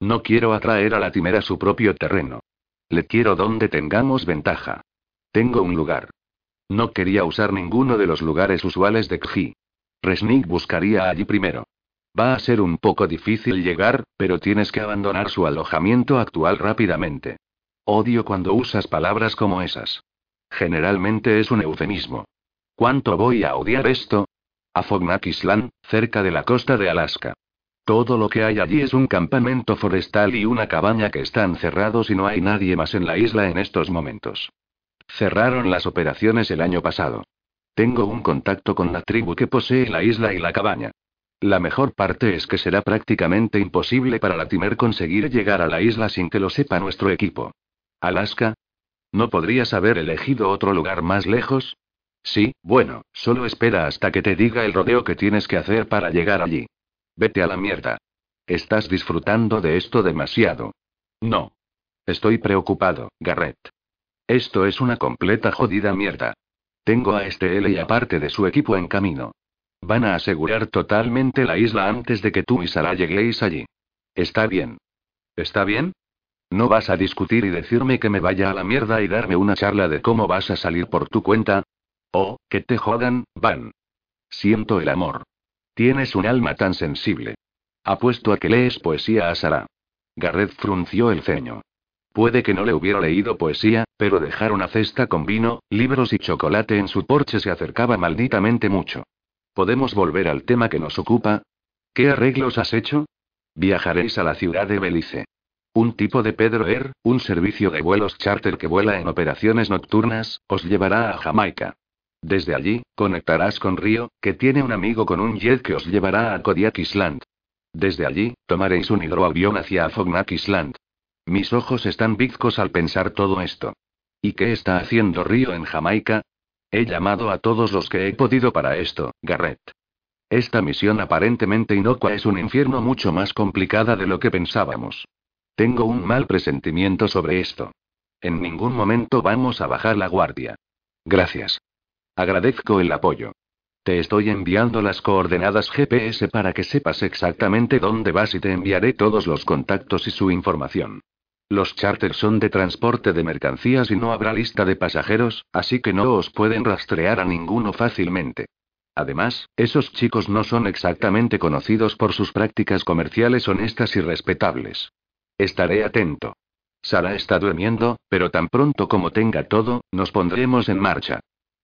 No quiero atraer a la timera a su propio terreno. Le quiero donde tengamos ventaja. Tengo un lugar. No quería usar ninguno de los lugares usuales de Kji. Resnick buscaría allí primero. Va a ser un poco difícil llegar, pero tienes que abandonar su alojamiento actual rápidamente. Odio cuando usas palabras como esas. Generalmente es un eufemismo. ¿Cuánto voy a odiar esto? A Fognak Island, cerca de la costa de Alaska. Todo lo que hay allí es un campamento forestal y una cabaña que están cerrados y no hay nadie más en la isla en estos momentos. Cerraron las operaciones el año pasado. Tengo un contacto con la tribu que posee la isla y la cabaña. La mejor parte es que será prácticamente imposible para Latimer conseguir llegar a la isla sin que lo sepa nuestro equipo. ¿Alaska? ¿No podrías haber elegido otro lugar más lejos? Sí, bueno, solo espera hasta que te diga el rodeo que tienes que hacer para llegar allí. Vete a la mierda. Estás disfrutando de esto demasiado. No. Estoy preocupado, Garrett. Esto es una completa jodida mierda. Tengo a este L y aparte de su equipo en camino. Van a asegurar totalmente la isla antes de que tú y Sara lleguéis allí. Está bien. ¿Está bien? ¿No vas a discutir y decirme que me vaya a la mierda y darme una charla de cómo vas a salir por tu cuenta? Oh, que te jodan, Van. Siento el amor. Tienes un alma tan sensible. Apuesto a que lees poesía a Sara. Garrett frunció el ceño. Puede que no le hubiera leído poesía, pero dejar una cesta con vino, libros y chocolate en su porche se acercaba malditamente mucho. ¿Podemos volver al tema que nos ocupa? ¿Qué arreglos has hecho? Viajaréis a la ciudad de Belice. Un tipo de Pedro Air, un servicio de vuelos charter que vuela en operaciones nocturnas, os llevará a Jamaica. Desde allí, conectarás con Río, que tiene un amigo con un jet que os llevará a Kodiak Island. Desde allí, tomaréis un hidroavión hacia Fognak Island. Mis ojos están bizcos al pensar todo esto. ¿Y qué está haciendo Río en Jamaica? He llamado a todos los que he podido para esto, Garrett. Esta misión aparentemente inocua es un infierno mucho más complicada de lo que pensábamos. Tengo un mal presentimiento sobre esto. En ningún momento vamos a bajar la guardia. Gracias. Agradezco el apoyo. Te estoy enviando las coordenadas GPS para que sepas exactamente dónde vas y te enviaré todos los contactos y su información. Los charters son de transporte de mercancías y no habrá lista de pasajeros, así que no os pueden rastrear a ninguno fácilmente. Además, esos chicos no son exactamente conocidos por sus prácticas comerciales honestas y respetables. Estaré atento. Sara está durmiendo, pero tan pronto como tenga todo, nos pondremos en marcha.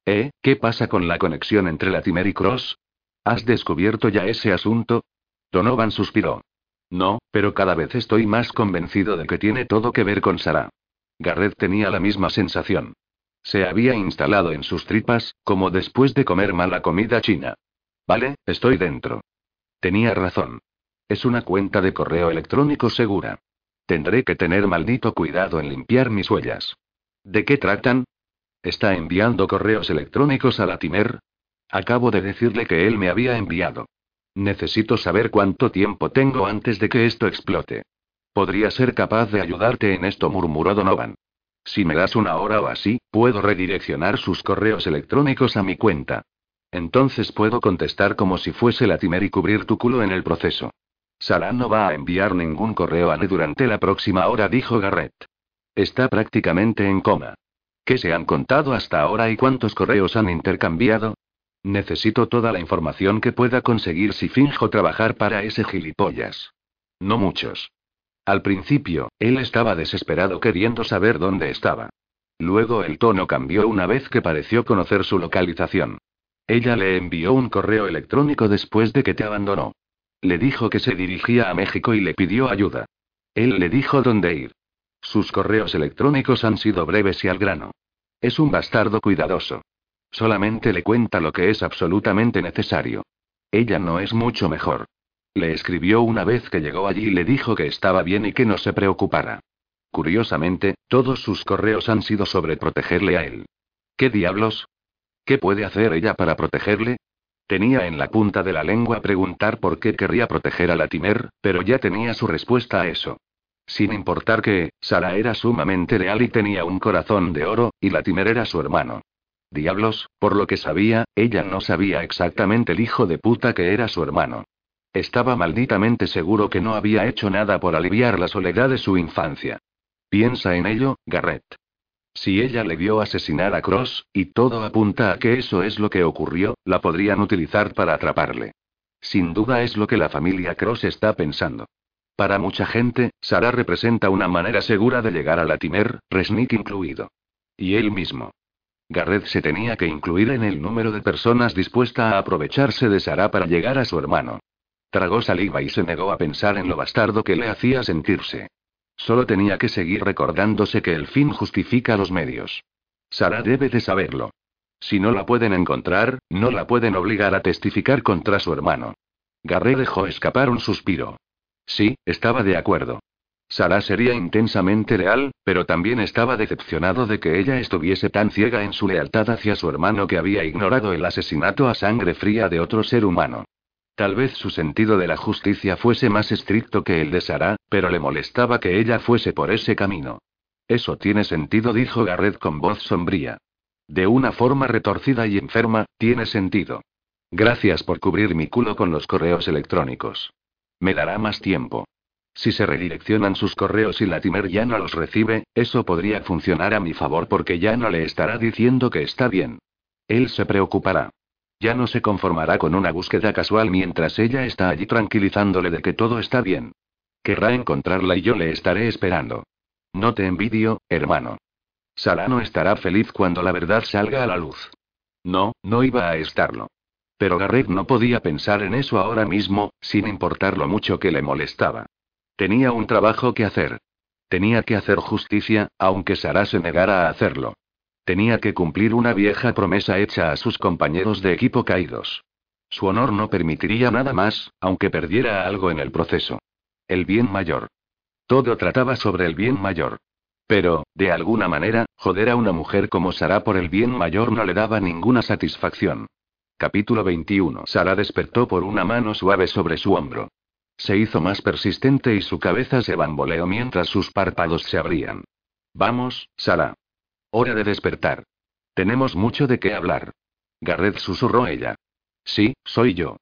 ¿Eh? ¿Qué pasa con la conexión entre Latimer y Cross? ¿Has descubierto ya ese asunto? Donovan suspiró. No, pero cada vez estoy más convencido de que tiene todo que ver con Sara. Garrett tenía la misma sensación. Se había instalado en sus tripas, como después de comer mala comida china. Vale, estoy dentro. Tenía razón. Es una cuenta de correo electrónico segura. Tendré que tener maldito cuidado en limpiar mis huellas. ¿De qué tratan? ¿Está enviando correos electrónicos a Latimer? Acabo de decirle que él me había enviado. Necesito saber cuánto tiempo tengo antes de que esto explote. Podría ser capaz de ayudarte en esto, murmuró Donovan. Si me das una hora o así, puedo redireccionar sus correos electrónicos a mi cuenta. Entonces puedo contestar como si fuese Latimer y cubrir tu culo en el proceso. Sara no va a enviar ningún correo a Ned durante la próxima hora, dijo Garrett. Está prácticamente en coma. ¿Qué se han contado hasta ahora y cuántos correos han intercambiado? Necesito toda la información que pueda conseguir si finjo trabajar para ese gilipollas. No muchos. Al principio, él estaba desesperado queriendo saber dónde estaba. Luego el tono cambió una vez que pareció conocer su localización. Ella le envió un correo electrónico después de que te abandonó. Le dijo que se dirigía a México y le pidió ayuda. Él le dijo dónde ir. Sus correos electrónicos han sido breves y al grano. Es un bastardo cuidadoso. Solamente le cuenta lo que es absolutamente necesario. Ella no es mucho mejor. Le escribió una vez que llegó allí y le dijo que estaba bien y que no se preocupara. Curiosamente, todos sus correos han sido sobre protegerle a él. ¿Qué diablos? ¿Qué puede hacer ella para protegerle? Tenía en la punta de la lengua preguntar por qué querría proteger a Latimer, pero ya tenía su respuesta a eso. Sin importar que, Sara era sumamente leal y tenía un corazón de oro, y Latimer era su hermano. Diablos, por lo que sabía, ella no sabía exactamente el hijo de puta que era su hermano. Estaba malditamente seguro que no había hecho nada por aliviar la soledad de su infancia. Piensa en ello, Garrett. Si ella le vio asesinar a Cross, y todo apunta a que eso es lo que ocurrió, la podrían utilizar para atraparle. Sin duda es lo que la familia Cross está pensando. Para mucha gente, Sara representa una manera segura de llegar a Latimer, Resnick incluido. Y él mismo. Garrett se tenía que incluir en el número de personas dispuesta a aprovecharse de Sara para llegar a su hermano. Tragó saliva y se negó a pensar en lo bastardo que le hacía sentirse. Solo tenía que seguir recordándose que el fin justifica los medios. Sara debe de saberlo. Si no la pueden encontrar, no la pueden obligar a testificar contra su hermano. Garrett dejó escapar un suspiro. Sí, estaba de acuerdo. Sara sería intensamente leal, pero también estaba decepcionado de que ella estuviese tan ciega en su lealtad hacia su hermano que había ignorado el asesinato a sangre fría de otro ser humano. Tal vez su sentido de la justicia fuese más estricto que el de Sara, pero le molestaba que ella fuese por ese camino. Eso tiene sentido, dijo Garrett con voz sombría. De una forma retorcida y enferma, tiene sentido. Gracias por cubrir mi culo con los correos electrónicos. Me dará más tiempo. Si se redireccionan sus correos y Latimer ya no los recibe, eso podría funcionar a mi favor porque ya no le estará diciendo que está bien. Él se preocupará. Ya no se conformará con una búsqueda casual mientras ella está allí tranquilizándole de que todo está bien. Querrá encontrarla y yo le estaré esperando. No te envidio, hermano. Salano estará feliz cuando la verdad salga a la luz. No, no iba a estarlo. Pero Garrett no podía pensar en eso ahora mismo, sin importar lo mucho que le molestaba. Tenía un trabajo que hacer. Tenía que hacer justicia, aunque Sara se negara a hacerlo. Tenía que cumplir una vieja promesa hecha a sus compañeros de equipo caídos. Su honor no permitiría nada más, aunque perdiera algo en el proceso. El bien mayor. Todo trataba sobre el bien mayor. Pero, de alguna manera, joder a una mujer como Sara por el bien mayor no le daba ninguna satisfacción. Capítulo 21. Sara despertó por una mano suave sobre su hombro. Se hizo más persistente y su cabeza se bamboleó mientras sus párpados se abrían. Vamos, Sara. Hora de despertar. Tenemos mucho de qué hablar. Garrett susurró ella. Sí, soy yo.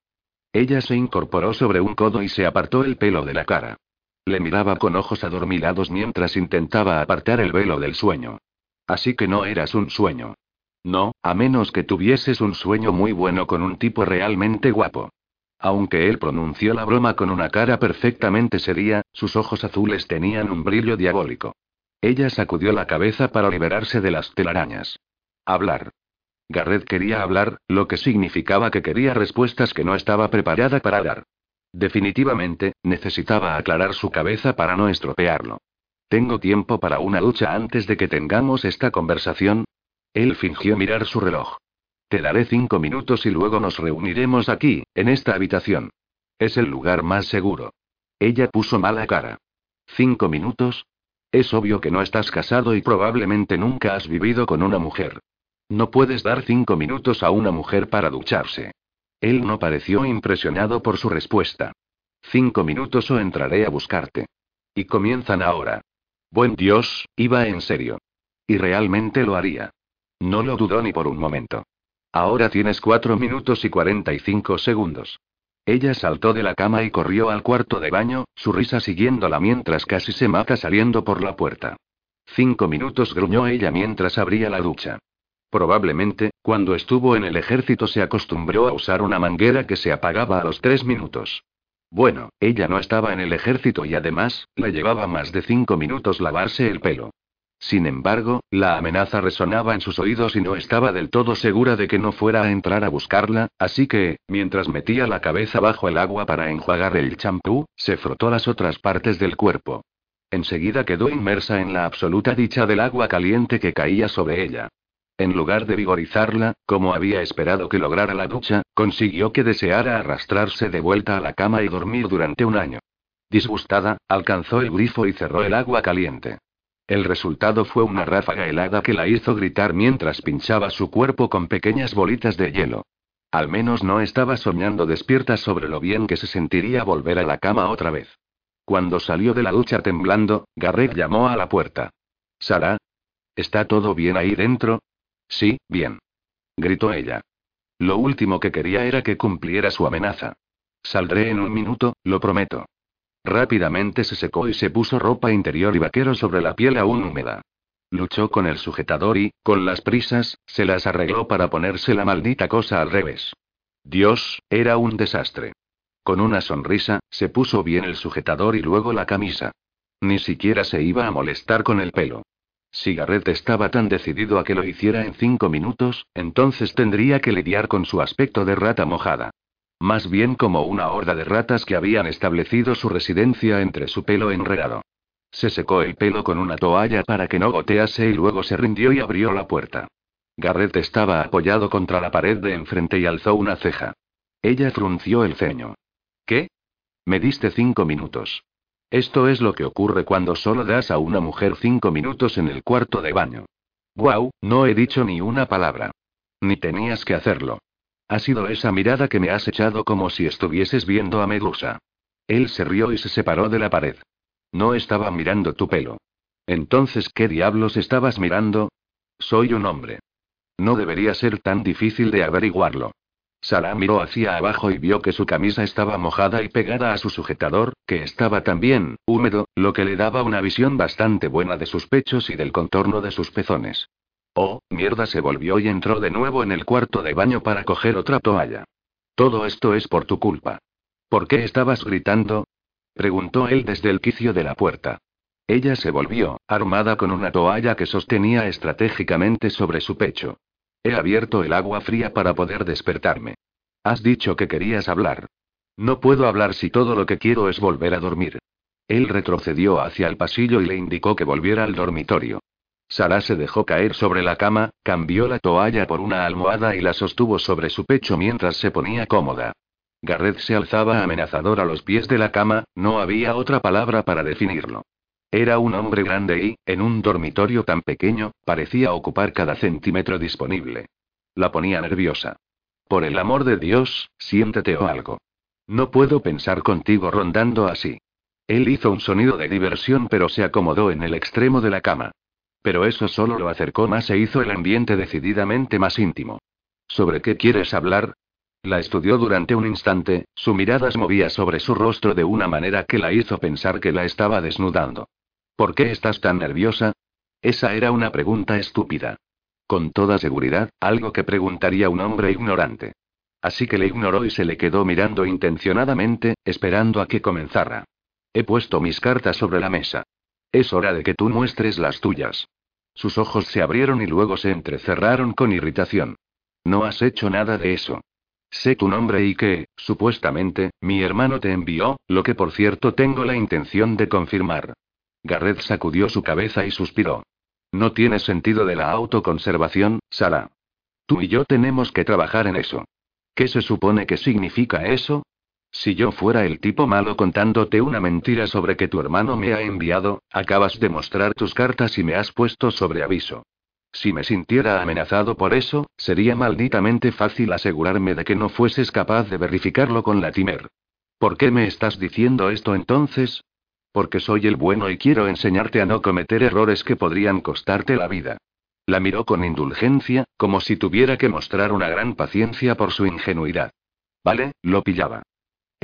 Ella se incorporó sobre un codo y se apartó el pelo de la cara. Le miraba con ojos adormilados mientras intentaba apartar el velo del sueño. Así que no eras un sueño. No, a menos que tuvieses un sueño muy bueno con un tipo realmente guapo. Aunque él pronunció la broma con una cara perfectamente seria, sus ojos azules tenían un brillo diabólico. Ella sacudió la cabeza para liberarse de las telarañas. Hablar. Garrett quería hablar, lo que significaba que quería respuestas que no estaba preparada para dar. Definitivamente, necesitaba aclarar su cabeza para no estropearlo. ¿Tengo tiempo para una lucha antes de que tengamos esta conversación? Él fingió mirar su reloj. Te daré cinco minutos y luego nos reuniremos aquí, en esta habitación. Es el lugar más seguro. Ella puso mala cara. ¿Cinco minutos? Es obvio que no estás casado y probablemente nunca has vivido con una mujer. No puedes dar cinco minutos a una mujer para ducharse. Él no pareció impresionado por su respuesta. Cinco minutos o entraré a buscarte. Y comienzan ahora. Buen Dios, iba en serio. Y realmente lo haría. No lo dudó ni por un momento. Ahora tienes cuatro minutos y cuarenta y cinco segundos. Ella saltó de la cama y corrió al cuarto de baño, su risa siguiéndola mientras casi se mata saliendo por la puerta. Cinco minutos gruñó ella mientras abría la ducha. Probablemente, cuando estuvo en el ejército se acostumbró a usar una manguera que se apagaba a los tres minutos. Bueno, ella no estaba en el ejército y además, le llevaba más de cinco minutos lavarse el pelo. Sin embargo, la amenaza resonaba en sus oídos y no estaba del todo segura de que no fuera a entrar a buscarla, así que, mientras metía la cabeza bajo el agua para enjuagar el champú, se frotó las otras partes del cuerpo. Enseguida quedó inmersa en la absoluta dicha del agua caliente que caía sobre ella. En lugar de vigorizarla, como había esperado que lograra la ducha, consiguió que deseara arrastrarse de vuelta a la cama y dormir durante un año. Disgustada, alcanzó el grifo y cerró el agua caliente. El resultado fue una ráfaga helada que la hizo gritar mientras pinchaba su cuerpo con pequeñas bolitas de hielo. Al menos no estaba soñando despierta sobre lo bien que se sentiría volver a la cama otra vez. Cuando salió de la ducha temblando, Garrett llamó a la puerta. Sara. ¿Está todo bien ahí dentro? Sí, bien. Gritó ella. Lo último que quería era que cumpliera su amenaza. Saldré en un minuto, lo prometo. Rápidamente se secó y se puso ropa interior y vaquero sobre la piel aún húmeda. Luchó con el sujetador y, con las prisas, se las arregló para ponerse la maldita cosa al revés. Dios, era un desastre. Con una sonrisa, se puso bien el sujetador y luego la camisa. Ni siquiera se iba a molestar con el pelo. Si Garrett estaba tan decidido a que lo hiciera en cinco minutos, entonces tendría que lidiar con su aspecto de rata mojada. Más bien como una horda de ratas que habían establecido su residencia entre su pelo enredado. Se secó el pelo con una toalla para que no gotease y luego se rindió y abrió la puerta. Garrett estaba apoyado contra la pared de enfrente y alzó una ceja. Ella frunció el ceño. ¿Qué? Me diste cinco minutos. Esto es lo que ocurre cuando solo das a una mujer cinco minutos en el cuarto de baño. Guau, no he dicho ni una palabra. Ni tenías que hacerlo. Ha sido esa mirada que me has echado como si estuvieses viendo a Medusa. Él se rió y se separó de la pared. No estaba mirando tu pelo. Entonces, ¿qué diablos estabas mirando? Soy un hombre. No debería ser tan difícil de averiguarlo. Sara miró hacia abajo y vio que su camisa estaba mojada y pegada a su sujetador, que estaba también, húmedo, lo que le daba una visión bastante buena de sus pechos y del contorno de sus pezones. Oh, mierda, se volvió y entró de nuevo en el cuarto de baño para coger otra toalla. Todo esto es por tu culpa. ¿Por qué estabas gritando? preguntó él desde el quicio de la puerta. Ella se volvió, armada con una toalla que sostenía estratégicamente sobre su pecho. He abierto el agua fría para poder despertarme. Has dicho que querías hablar. No puedo hablar si todo lo que quiero es volver a dormir. Él retrocedió hacia el pasillo y le indicó que volviera al dormitorio. Sara se dejó caer sobre la cama, cambió la toalla por una almohada y la sostuvo sobre su pecho mientras se ponía cómoda. Garrett se alzaba amenazador a los pies de la cama, no había otra palabra para definirlo. Era un hombre grande y, en un dormitorio tan pequeño, parecía ocupar cada centímetro disponible. La ponía nerviosa. Por el amor de Dios, siéntete o algo. No puedo pensar contigo rondando así. Él hizo un sonido de diversión pero se acomodó en el extremo de la cama. Pero eso solo lo acercó más e hizo el ambiente decididamente más íntimo. ¿Sobre qué quieres hablar? La estudió durante un instante, su mirada se movía sobre su rostro de una manera que la hizo pensar que la estaba desnudando. ¿Por qué estás tan nerviosa? Esa era una pregunta estúpida. Con toda seguridad, algo que preguntaría un hombre ignorante. Así que le ignoró y se le quedó mirando intencionadamente, esperando a que comenzara. He puesto mis cartas sobre la mesa. Es hora de que tú muestres las tuyas. Sus ojos se abrieron y luego se entrecerraron con irritación. No has hecho nada de eso. Sé tu nombre y que, supuestamente, mi hermano te envió, lo que por cierto tengo la intención de confirmar. Garrett sacudió su cabeza y suspiró. No tiene sentido de la autoconservación, Sara. Tú y yo tenemos que trabajar en eso. ¿Qué se supone que significa eso? Si yo fuera el tipo malo contándote una mentira sobre que tu hermano me ha enviado, acabas de mostrar tus cartas y me has puesto sobre aviso. Si me sintiera amenazado por eso, sería malditamente fácil asegurarme de que no fueses capaz de verificarlo con la Timer. ¿Por qué me estás diciendo esto entonces? Porque soy el bueno y quiero enseñarte a no cometer errores que podrían costarte la vida. La miró con indulgencia, como si tuviera que mostrar una gran paciencia por su ingenuidad. Vale, lo pillaba.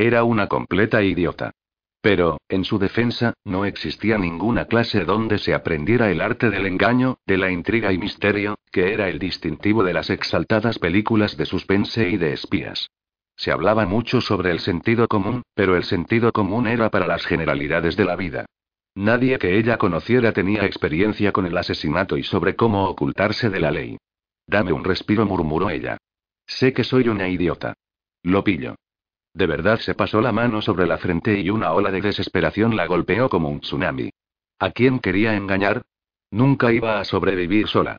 Era una completa idiota. Pero, en su defensa, no existía ninguna clase donde se aprendiera el arte del engaño, de la intriga y misterio, que era el distintivo de las exaltadas películas de suspense y de espías. Se hablaba mucho sobre el sentido común, pero el sentido común era para las generalidades de la vida. Nadie que ella conociera tenía experiencia con el asesinato y sobre cómo ocultarse de la ley. Dame un respiro, murmuró ella. Sé que soy una idiota. Lo pillo. De verdad se pasó la mano sobre la frente y una ola de desesperación la golpeó como un tsunami. ¿A quién quería engañar? Nunca iba a sobrevivir sola.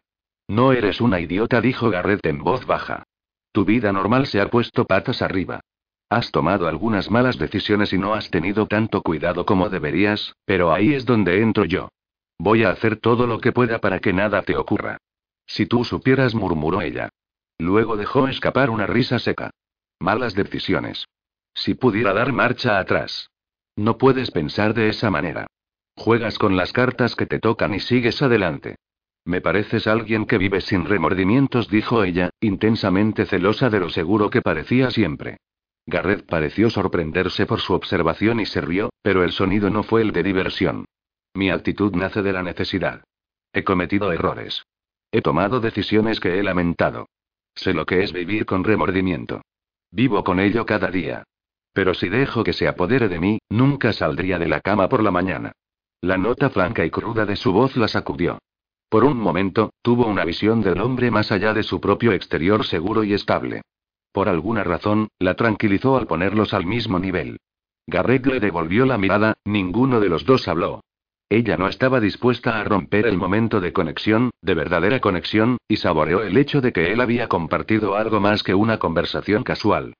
No eres una idiota, dijo Garrett en voz baja. Tu vida normal se ha puesto patas arriba. Has tomado algunas malas decisiones y no has tenido tanto cuidado como deberías, pero ahí es donde entro yo. Voy a hacer todo lo que pueda para que nada te ocurra. Si tú supieras, murmuró ella. Luego dejó escapar una risa seca. Malas decisiones. Si pudiera dar marcha atrás. No puedes pensar de esa manera. Juegas con las cartas que te tocan y sigues adelante. Me pareces alguien que vive sin remordimientos, dijo ella, intensamente celosa de lo seguro que parecía siempre. Garrett pareció sorprenderse por su observación y se rió, pero el sonido no fue el de diversión. Mi actitud nace de la necesidad. He cometido errores. He tomado decisiones que he lamentado. Sé lo que es vivir con remordimiento. Vivo con ello cada día. Pero si dejo que se apodere de mí, nunca saldría de la cama por la mañana. La nota franca y cruda de su voz la sacudió. Por un momento, tuvo una visión del hombre más allá de su propio exterior seguro y estable. Por alguna razón, la tranquilizó al ponerlos al mismo nivel. Garrett le devolvió la mirada, ninguno de los dos habló. Ella no estaba dispuesta a romper el momento de conexión, de verdadera conexión, y saboreó el hecho de que él había compartido algo más que una conversación casual.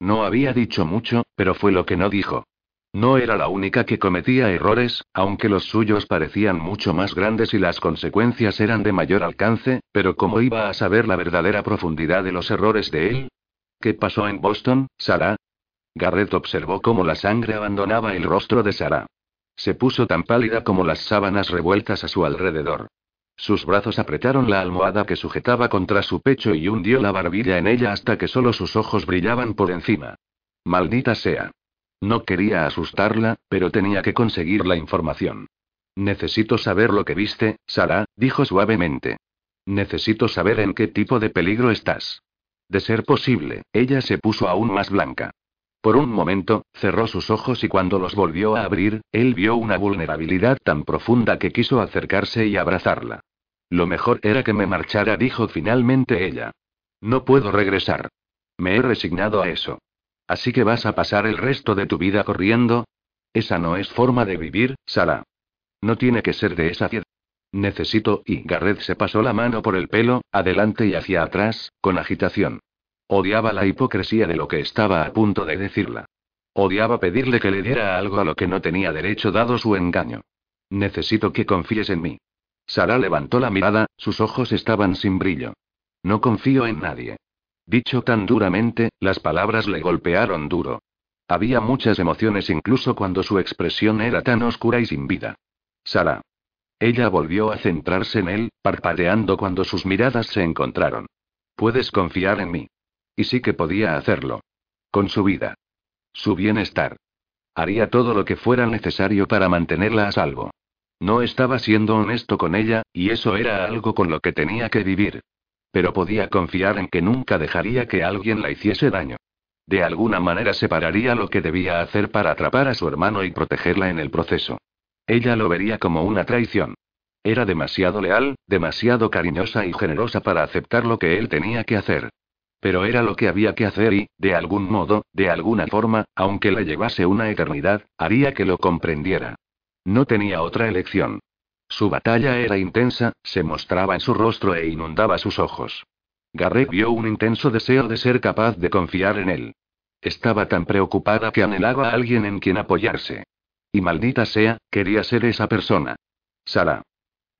No había dicho mucho, pero fue lo que no dijo. No era la única que cometía errores, aunque los suyos parecían mucho más grandes y las consecuencias eran de mayor alcance, pero ¿cómo iba a saber la verdadera profundidad de los errores de él? ¿Qué pasó en Boston, Sara? Garrett observó cómo la sangre abandonaba el rostro de Sara. Se puso tan pálida como las sábanas revueltas a su alrededor. Sus brazos apretaron la almohada que sujetaba contra su pecho y hundió la barbilla en ella hasta que solo sus ojos brillaban por encima. Maldita sea. No quería asustarla, pero tenía que conseguir la información. Necesito saber lo que viste, Sara, dijo suavemente. Necesito saber en qué tipo de peligro estás. De ser posible, ella se puso aún más blanca. Por un momento, cerró sus ojos y cuando los volvió a abrir, él vio una vulnerabilidad tan profunda que quiso acercarse y abrazarla. Lo mejor era que me marchara, dijo finalmente ella. No puedo regresar. Me he resignado a eso. Así que vas a pasar el resto de tu vida corriendo. Esa no es forma de vivir, Sara. No tiene que ser de esa piedra. Necesito, y Garrett se pasó la mano por el pelo, adelante y hacia atrás, con agitación. Odiaba la hipocresía de lo que estaba a punto de decirla. Odiaba pedirle que le diera algo a lo que no tenía derecho dado su engaño. Necesito que confíes en mí. Sara levantó la mirada, sus ojos estaban sin brillo. No confío en nadie. Dicho tan duramente, las palabras le golpearon duro. Había muchas emociones incluso cuando su expresión era tan oscura y sin vida. Sara. Ella volvió a centrarse en él, parpadeando cuando sus miradas se encontraron. Puedes confiar en mí. Y sí que podía hacerlo. Con su vida. Su bienestar. Haría todo lo que fuera necesario para mantenerla a salvo. No estaba siendo honesto con ella, y eso era algo con lo que tenía que vivir. Pero podía confiar en que nunca dejaría que alguien la hiciese daño. De alguna manera separaría lo que debía hacer para atrapar a su hermano y protegerla en el proceso. Ella lo vería como una traición. Era demasiado leal, demasiado cariñosa y generosa para aceptar lo que él tenía que hacer. Pero era lo que había que hacer y, de algún modo, de alguna forma, aunque la llevase una eternidad, haría que lo comprendiera. No tenía otra elección. Su batalla era intensa, se mostraba en su rostro e inundaba sus ojos. Garrett vio un intenso deseo de ser capaz de confiar en él. Estaba tan preocupada que anhelaba a alguien en quien apoyarse. Y maldita sea, quería ser esa persona. Sara.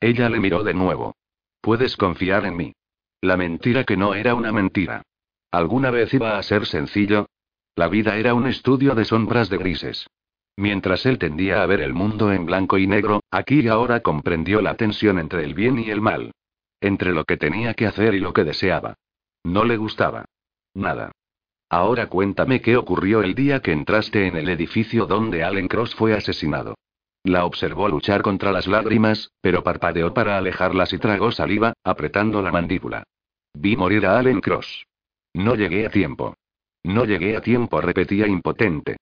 Ella le miró de nuevo. Puedes confiar en mí. La mentira que no era una mentira. ¿Alguna vez iba a ser sencillo? La vida era un estudio de sombras de grises. Mientras él tendía a ver el mundo en blanco y negro, aquí y ahora comprendió la tensión entre el bien y el mal. Entre lo que tenía que hacer y lo que deseaba. No le gustaba. Nada. Ahora cuéntame qué ocurrió el día que entraste en el edificio donde Allen Cross fue asesinado. La observó luchar contra las lágrimas, pero parpadeó para alejarlas y tragó saliva, apretando la mandíbula. Vi morir a Allen Cross. No llegué a tiempo. No llegué a tiempo, repetía impotente.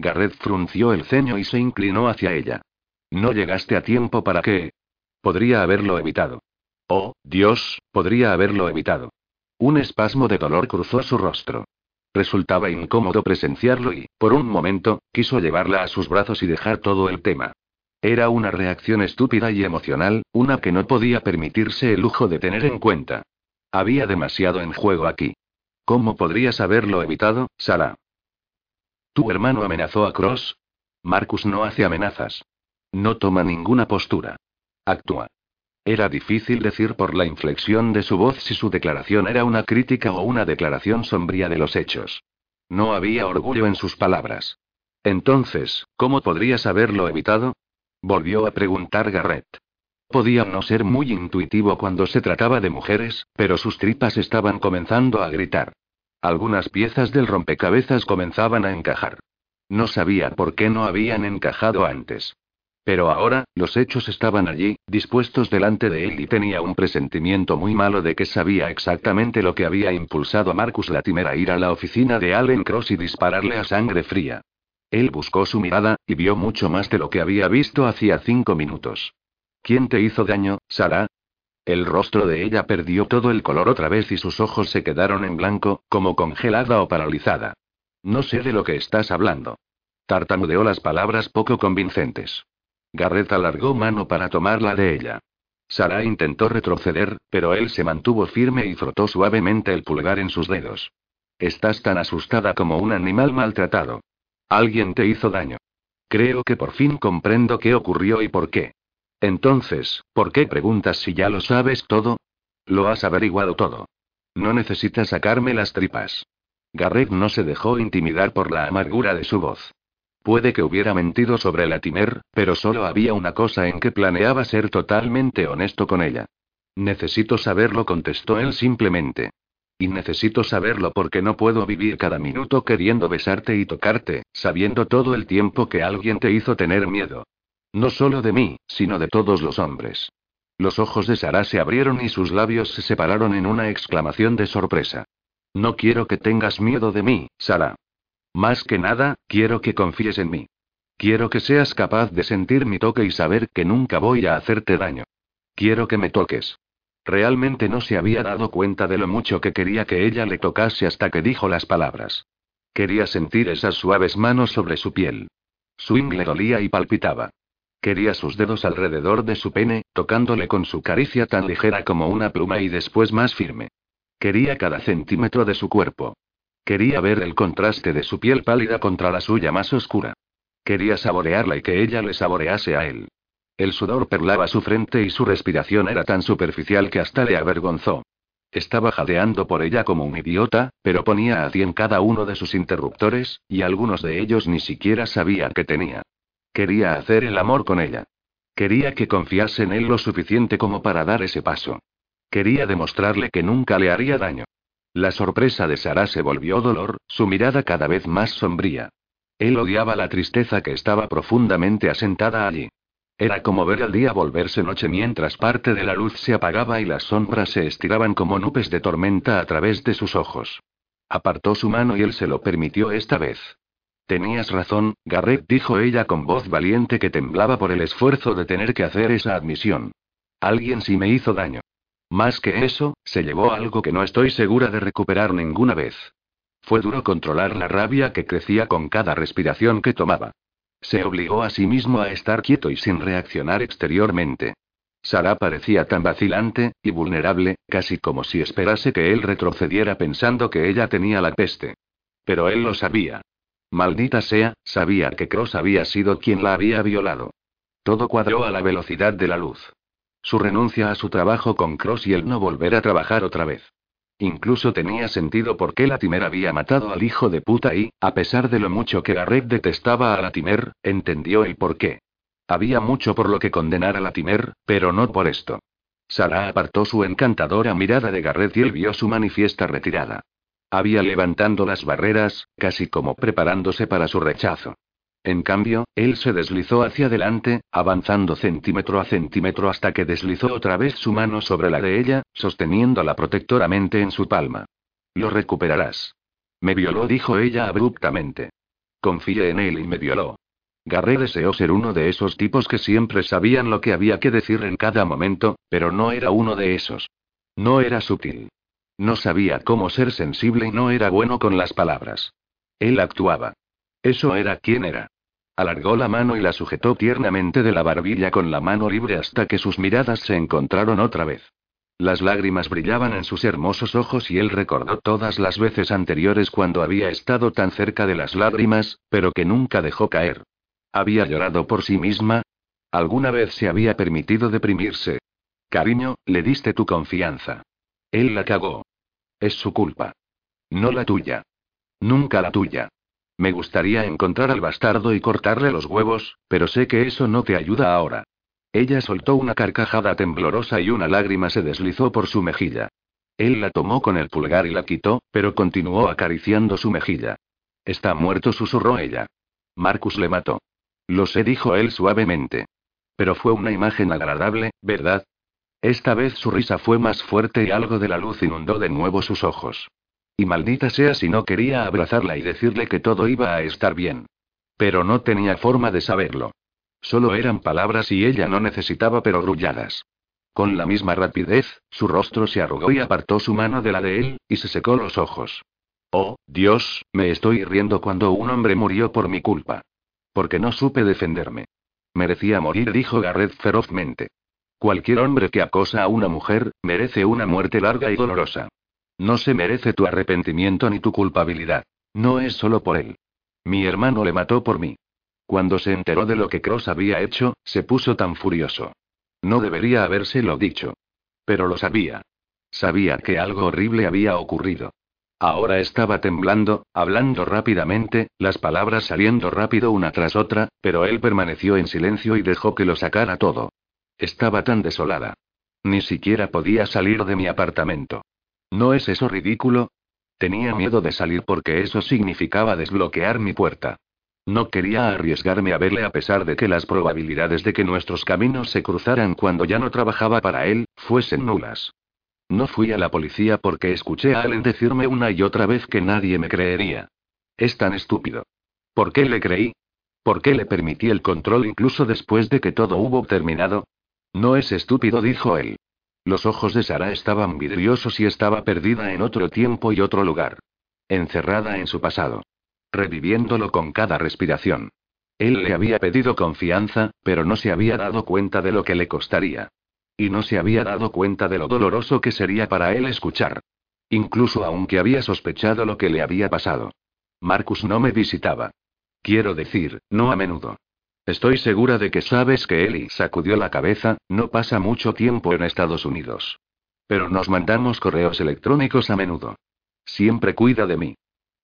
Garrett frunció el ceño y se inclinó hacia ella. No llegaste a tiempo para qué. Podría haberlo evitado. Oh, Dios, podría haberlo evitado. Un espasmo de dolor cruzó su rostro. Resultaba incómodo presenciarlo y, por un momento, quiso llevarla a sus brazos y dejar todo el tema. Era una reacción estúpida y emocional, una que no podía permitirse el lujo de tener en cuenta. Había demasiado en juego aquí. ¿Cómo podrías haberlo evitado, Sara? ¿Tu hermano amenazó a Cross? Marcus no hace amenazas. No toma ninguna postura. Actúa. Era difícil decir por la inflexión de su voz si su declaración era una crítica o una declaración sombría de los hechos. No había orgullo en sus palabras. Entonces, ¿cómo podrías haberlo evitado? Volvió a preguntar Garrett. Podía no ser muy intuitivo cuando se trataba de mujeres, pero sus tripas estaban comenzando a gritar. Algunas piezas del rompecabezas comenzaban a encajar. No sabía por qué no habían encajado antes. Pero ahora, los hechos estaban allí, dispuestos delante de él y tenía un presentimiento muy malo de que sabía exactamente lo que había impulsado a Marcus Latimer a ir a la oficina de Allen Cross y dispararle a sangre fría. Él buscó su mirada, y vio mucho más de lo que había visto hacía cinco minutos. ¿Quién te hizo daño, Sara? El rostro de ella perdió todo el color otra vez y sus ojos se quedaron en blanco, como congelada o paralizada. No sé de lo que estás hablando. Tartamudeó las palabras poco convincentes. Garrett alargó mano para tomarla de ella. Sara intentó retroceder, pero él se mantuvo firme y frotó suavemente el pulgar en sus dedos. Estás tan asustada como un animal maltratado. Alguien te hizo daño. Creo que por fin comprendo qué ocurrió y por qué. Entonces, ¿por qué preguntas si ya lo sabes todo? Lo has averiguado todo. No necesitas sacarme las tripas. Garrett no se dejó intimidar por la amargura de su voz. Puede que hubiera mentido sobre Latimer, pero solo había una cosa en que planeaba ser totalmente honesto con ella. Necesito saberlo, contestó él simplemente. Y necesito saberlo porque no puedo vivir cada minuto queriendo besarte y tocarte, sabiendo todo el tiempo que alguien te hizo tener miedo. No solo de mí, sino de todos los hombres. Los ojos de Sara se abrieron y sus labios se separaron en una exclamación de sorpresa. No quiero que tengas miedo de mí, Sara. Más que nada, quiero que confíes en mí. Quiero que seas capaz de sentir mi toque y saber que nunca voy a hacerte daño. Quiero que me toques. Realmente no se había dado cuenta de lo mucho que quería que ella le tocase hasta que dijo las palabras. Quería sentir esas suaves manos sobre su piel. Su ingle dolía y palpitaba. Quería sus dedos alrededor de su pene, tocándole con su caricia tan ligera como una pluma y después más firme. Quería cada centímetro de su cuerpo. Quería ver el contraste de su piel pálida contra la suya más oscura. Quería saborearla y que ella le saborease a él. El sudor perlaba su frente y su respiración era tan superficial que hasta le avergonzó. Estaba jadeando por ella como un idiota, pero ponía a cien cada uno de sus interruptores, y algunos de ellos ni siquiera sabía que tenía. Quería hacer el amor con ella. Quería que confiase en él lo suficiente como para dar ese paso. Quería demostrarle que nunca le haría daño. La sorpresa de Sara se volvió dolor, su mirada cada vez más sombría. Él odiaba la tristeza que estaba profundamente asentada allí. Era como ver el día volverse noche mientras parte de la luz se apagaba y las sombras se estiraban como nubes de tormenta a través de sus ojos. Apartó su mano y él se lo permitió esta vez. Tenías razón, Garrett dijo ella con voz valiente que temblaba por el esfuerzo de tener que hacer esa admisión. Alguien sí me hizo daño. Más que eso, se llevó algo que no estoy segura de recuperar ninguna vez. Fue duro controlar la rabia que crecía con cada respiración que tomaba. Se obligó a sí mismo a estar quieto y sin reaccionar exteriormente. Sara parecía tan vacilante, y vulnerable, casi como si esperase que él retrocediera pensando que ella tenía la peste. Pero él lo sabía. Maldita sea, sabía que Cross había sido quien la había violado. Todo cuadró a la velocidad de la luz. Su renuncia a su trabajo con Cross y el no volver a trabajar otra vez. Incluso tenía sentido por qué Latimer había matado al hijo de puta y, a pesar de lo mucho que Garrett detestaba a Latimer, entendió el por qué. Había mucho por lo que condenar a Latimer, pero no por esto. Sara apartó su encantadora mirada de Garrett y él vio su manifiesta retirada. Había levantando las barreras, casi como preparándose para su rechazo. En cambio, él se deslizó hacia adelante, avanzando centímetro a centímetro hasta que deslizó otra vez su mano sobre la de ella, sosteniéndola protectoramente en su palma. Lo recuperarás. Me violó, dijo ella abruptamente. Confié en él y me violó. Garré deseó ser uno de esos tipos que siempre sabían lo que había que decir en cada momento, pero no era uno de esos. No era sutil. No sabía cómo ser sensible y no era bueno con las palabras. Él actuaba. Eso era quien era. Alargó la mano y la sujetó tiernamente de la barbilla con la mano libre hasta que sus miradas se encontraron otra vez. Las lágrimas brillaban en sus hermosos ojos y él recordó todas las veces anteriores cuando había estado tan cerca de las lágrimas, pero que nunca dejó caer. ¿Había llorado por sí misma? ¿Alguna vez se había permitido deprimirse? Cariño, le diste tu confianza. Él la cagó. Es su culpa. No la tuya. Nunca la tuya. Me gustaría encontrar al bastardo y cortarle los huevos, pero sé que eso no te ayuda ahora. Ella soltó una carcajada temblorosa y una lágrima se deslizó por su mejilla. Él la tomó con el pulgar y la quitó, pero continuó acariciando su mejilla. Está muerto, susurró ella. Marcus le mató. Lo sé, dijo él suavemente. Pero fue una imagen agradable, ¿verdad? Esta vez su risa fue más fuerte y algo de la luz inundó de nuevo sus ojos. Y maldita sea si no quería abrazarla y decirle que todo iba a estar bien. Pero no tenía forma de saberlo. Solo eran palabras y ella no necesitaba perogrulladas. Con la misma rapidez, su rostro se arrugó y apartó su mano de la de él, y se secó los ojos. Oh, Dios, me estoy riendo cuando un hombre murió por mi culpa. Porque no supe defenderme. Merecía morir, dijo Garrett ferozmente. Cualquier hombre que acosa a una mujer, merece una muerte larga y dolorosa. No se merece tu arrepentimiento ni tu culpabilidad. No es solo por él. Mi hermano le mató por mí. Cuando se enteró de lo que Cross había hecho, se puso tan furioso. No debería habérselo dicho. Pero lo sabía. Sabía que algo horrible había ocurrido. Ahora estaba temblando, hablando rápidamente, las palabras saliendo rápido una tras otra, pero él permaneció en silencio y dejó que lo sacara todo. Estaba tan desolada. Ni siquiera podía salir de mi apartamento. ¿No es eso ridículo? Tenía miedo de salir porque eso significaba desbloquear mi puerta. No quería arriesgarme a verle a pesar de que las probabilidades de que nuestros caminos se cruzaran cuando ya no trabajaba para él, fuesen nulas. No fui a la policía porque escuché a Allen decirme una y otra vez que nadie me creería. Es tan estúpido. ¿Por qué le creí? ¿Por qué le permití el control incluso después de que todo hubo terminado? No es estúpido, dijo él. Los ojos de Sara estaban vidriosos y estaba perdida en otro tiempo y otro lugar. Encerrada en su pasado. Reviviéndolo con cada respiración. Él le había pedido confianza, pero no se había dado cuenta de lo que le costaría. Y no se había dado cuenta de lo doloroso que sería para él escuchar. Incluso aunque había sospechado lo que le había pasado. Marcus no me visitaba. Quiero decir, no a menudo. Estoy segura de que sabes que Eli sacudió la cabeza, no pasa mucho tiempo en Estados Unidos. Pero nos mandamos correos electrónicos a menudo. Siempre cuida de mí.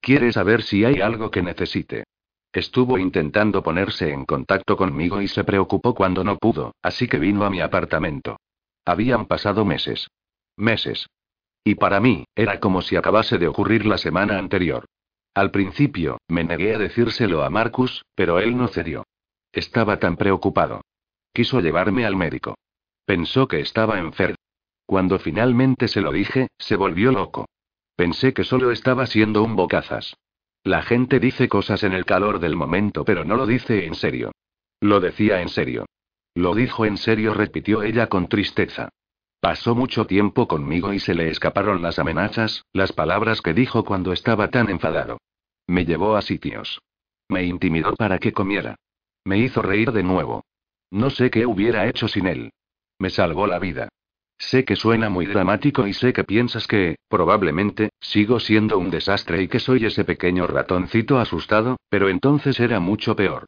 Quiere saber si hay algo que necesite. Estuvo intentando ponerse en contacto conmigo y se preocupó cuando no pudo, así que vino a mi apartamento. Habían pasado meses. Meses. Y para mí, era como si acabase de ocurrir la semana anterior. Al principio, me negué a decírselo a Marcus, pero él no cedió. Estaba tan preocupado. Quiso llevarme al médico. Pensó que estaba enfermo. Cuando finalmente se lo dije, se volvió loco. Pensé que solo estaba siendo un bocazas. La gente dice cosas en el calor del momento, pero no lo dice en serio. Lo decía en serio. Lo dijo en serio, repitió ella con tristeza. Pasó mucho tiempo conmigo y se le escaparon las amenazas, las palabras que dijo cuando estaba tan enfadado. Me llevó a sitios. Me intimidó para que comiera. Me hizo reír de nuevo. No sé qué hubiera hecho sin él. Me salvó la vida. Sé que suena muy dramático y sé que piensas que, probablemente, sigo siendo un desastre y que soy ese pequeño ratoncito asustado, pero entonces era mucho peor.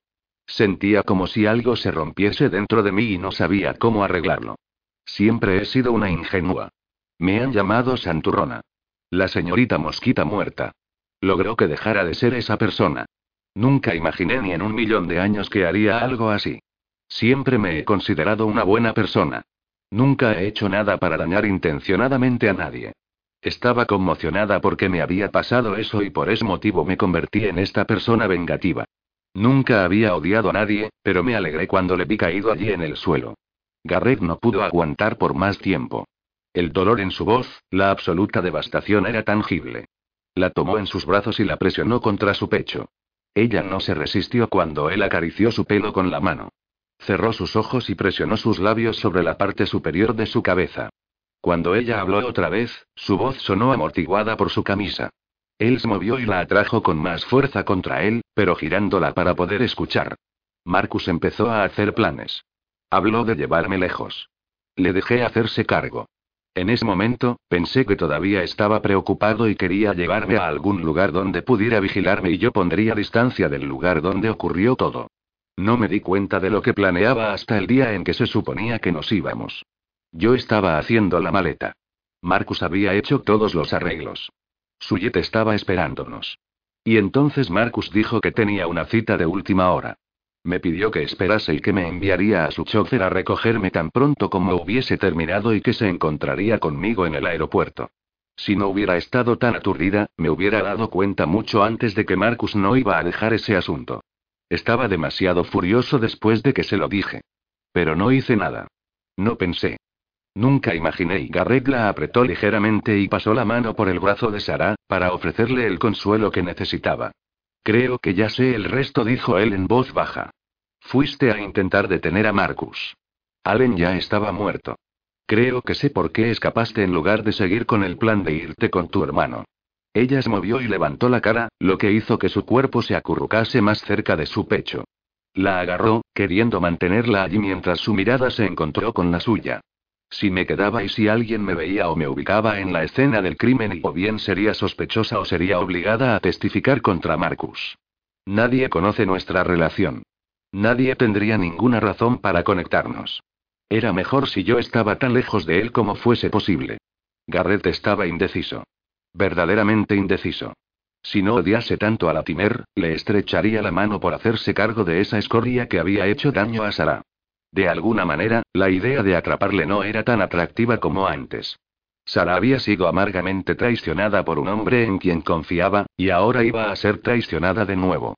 Sentía como si algo se rompiese dentro de mí y no sabía cómo arreglarlo. Siempre he sido una ingenua. Me han llamado Santurrona. La señorita Mosquita muerta. Logró que dejara de ser esa persona. Nunca imaginé ni en un millón de años que haría algo así. Siempre me he considerado una buena persona. Nunca he hecho nada para dañar intencionadamente a nadie. Estaba conmocionada porque me había pasado eso y por ese motivo me convertí en esta persona vengativa. Nunca había odiado a nadie, pero me alegré cuando le vi caído allí en el suelo. Garrett no pudo aguantar por más tiempo. El dolor en su voz, la absoluta devastación era tangible. La tomó en sus brazos y la presionó contra su pecho. Ella no se resistió cuando él acarició su pelo con la mano. Cerró sus ojos y presionó sus labios sobre la parte superior de su cabeza. Cuando ella habló otra vez, su voz sonó amortiguada por su camisa. Él se movió y la atrajo con más fuerza contra él, pero girándola para poder escuchar. Marcus empezó a hacer planes. Habló de llevarme lejos. Le dejé hacerse cargo. En ese momento, pensé que todavía estaba preocupado y quería llevarme a algún lugar donde pudiera vigilarme y yo pondría distancia del lugar donde ocurrió todo. No me di cuenta de lo que planeaba hasta el día en que se suponía que nos íbamos. Yo estaba haciendo la maleta. Marcus había hecho todos los arreglos. Su jet estaba esperándonos. Y entonces Marcus dijo que tenía una cita de última hora. Me pidió que esperase y que me enviaría a su chofer a recogerme tan pronto como hubiese terminado y que se encontraría conmigo en el aeropuerto. Si no hubiera estado tan aturdida, me hubiera dado cuenta mucho antes de que Marcus no iba a dejar ese asunto. Estaba demasiado furioso después de que se lo dije. Pero no hice nada. No pensé. Nunca imaginé. Y Garrett la apretó ligeramente y pasó la mano por el brazo de Sara, para ofrecerle el consuelo que necesitaba. Creo que ya sé el resto, dijo él en voz baja. Fuiste a intentar detener a Marcus. Allen ya estaba muerto. Creo que sé por qué escapaste en lugar de seguir con el plan de irte con tu hermano. Ella se movió y levantó la cara, lo que hizo que su cuerpo se acurrucase más cerca de su pecho. La agarró, queriendo mantenerla allí mientras su mirada se encontró con la suya. Si me quedaba y si alguien me veía o me ubicaba en la escena del crimen, o bien sería sospechosa o sería obligada a testificar contra Marcus. Nadie conoce nuestra relación. Nadie tendría ninguna razón para conectarnos. Era mejor si yo estaba tan lejos de él como fuese posible. Garrett estaba indeciso. Verdaderamente indeciso. Si no odiase tanto a Latimer, le estrecharía la mano por hacerse cargo de esa escoria que había hecho daño a Sara. De alguna manera, la idea de atraparle no era tan atractiva como antes. Sara había sido amargamente traicionada por un hombre en quien confiaba, y ahora iba a ser traicionada de nuevo.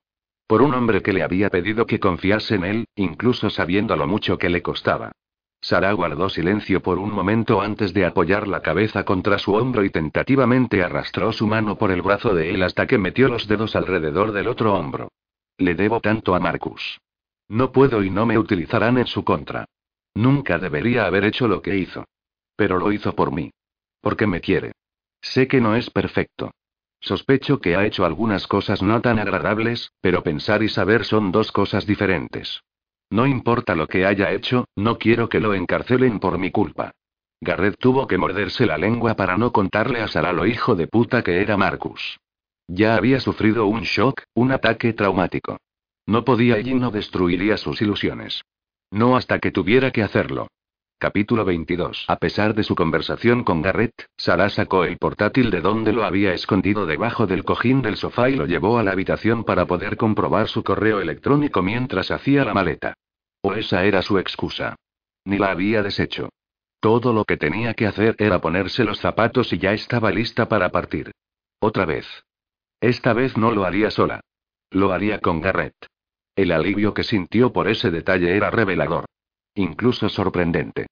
Por un hombre que le había pedido que confiase en él, incluso sabiendo lo mucho que le costaba. Sara guardó silencio por un momento antes de apoyar la cabeza contra su hombro y tentativamente arrastró su mano por el brazo de él hasta que metió los dedos alrededor del otro hombro. Le debo tanto a Marcus. No puedo y no me utilizarán en su contra. Nunca debería haber hecho lo que hizo. Pero lo hizo por mí. Porque me quiere. Sé que no es perfecto. Sospecho que ha hecho algunas cosas no tan agradables, pero pensar y saber son dos cosas diferentes. No importa lo que haya hecho, no quiero que lo encarcelen por mi culpa. Garrett tuvo que morderse la lengua para no contarle a Sara lo hijo de puta que era Marcus. Ya había sufrido un shock, un ataque traumático. No podía y no destruiría sus ilusiones. No hasta que tuviera que hacerlo. Capítulo 22. A pesar de su conversación con Garrett, Sara sacó el portátil de donde lo había escondido debajo del cojín del sofá y lo llevó a la habitación para poder comprobar su correo electrónico mientras hacía la maleta. O esa era su excusa. Ni la había deshecho. Todo lo que tenía que hacer era ponerse los zapatos y ya estaba lista para partir. Otra vez. Esta vez no lo haría sola. Lo haría con Garrett. El alivio que sintió por ese detalle era revelador. Incluso sorprendente.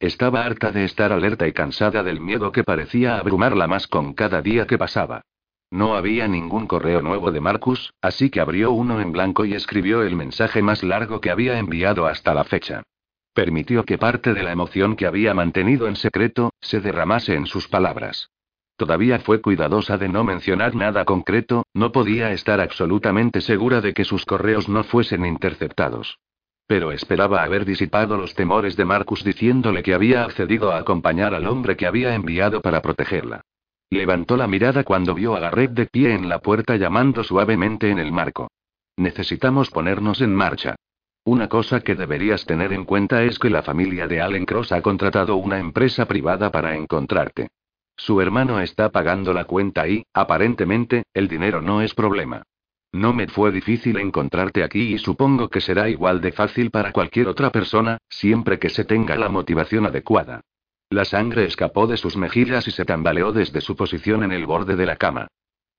Estaba harta de estar alerta y cansada del miedo que parecía abrumarla más con cada día que pasaba. No había ningún correo nuevo de Marcus, así que abrió uno en blanco y escribió el mensaje más largo que había enviado hasta la fecha. Permitió que parte de la emoción que había mantenido en secreto, se derramase en sus palabras. Todavía fue cuidadosa de no mencionar nada concreto, no podía estar absolutamente segura de que sus correos no fuesen interceptados. Pero esperaba haber disipado los temores de Marcus diciéndole que había accedido a acompañar al hombre que había enviado para protegerla. Levantó la mirada cuando vio a Garrett de pie en la puerta llamando suavemente en el marco. Necesitamos ponernos en marcha. Una cosa que deberías tener en cuenta es que la familia de Allen Cross ha contratado una empresa privada para encontrarte. Su hermano está pagando la cuenta y, aparentemente, el dinero no es problema. No me fue difícil encontrarte aquí y supongo que será igual de fácil para cualquier otra persona, siempre que se tenga la motivación adecuada. La sangre escapó de sus mejillas y se tambaleó desde su posición en el borde de la cama.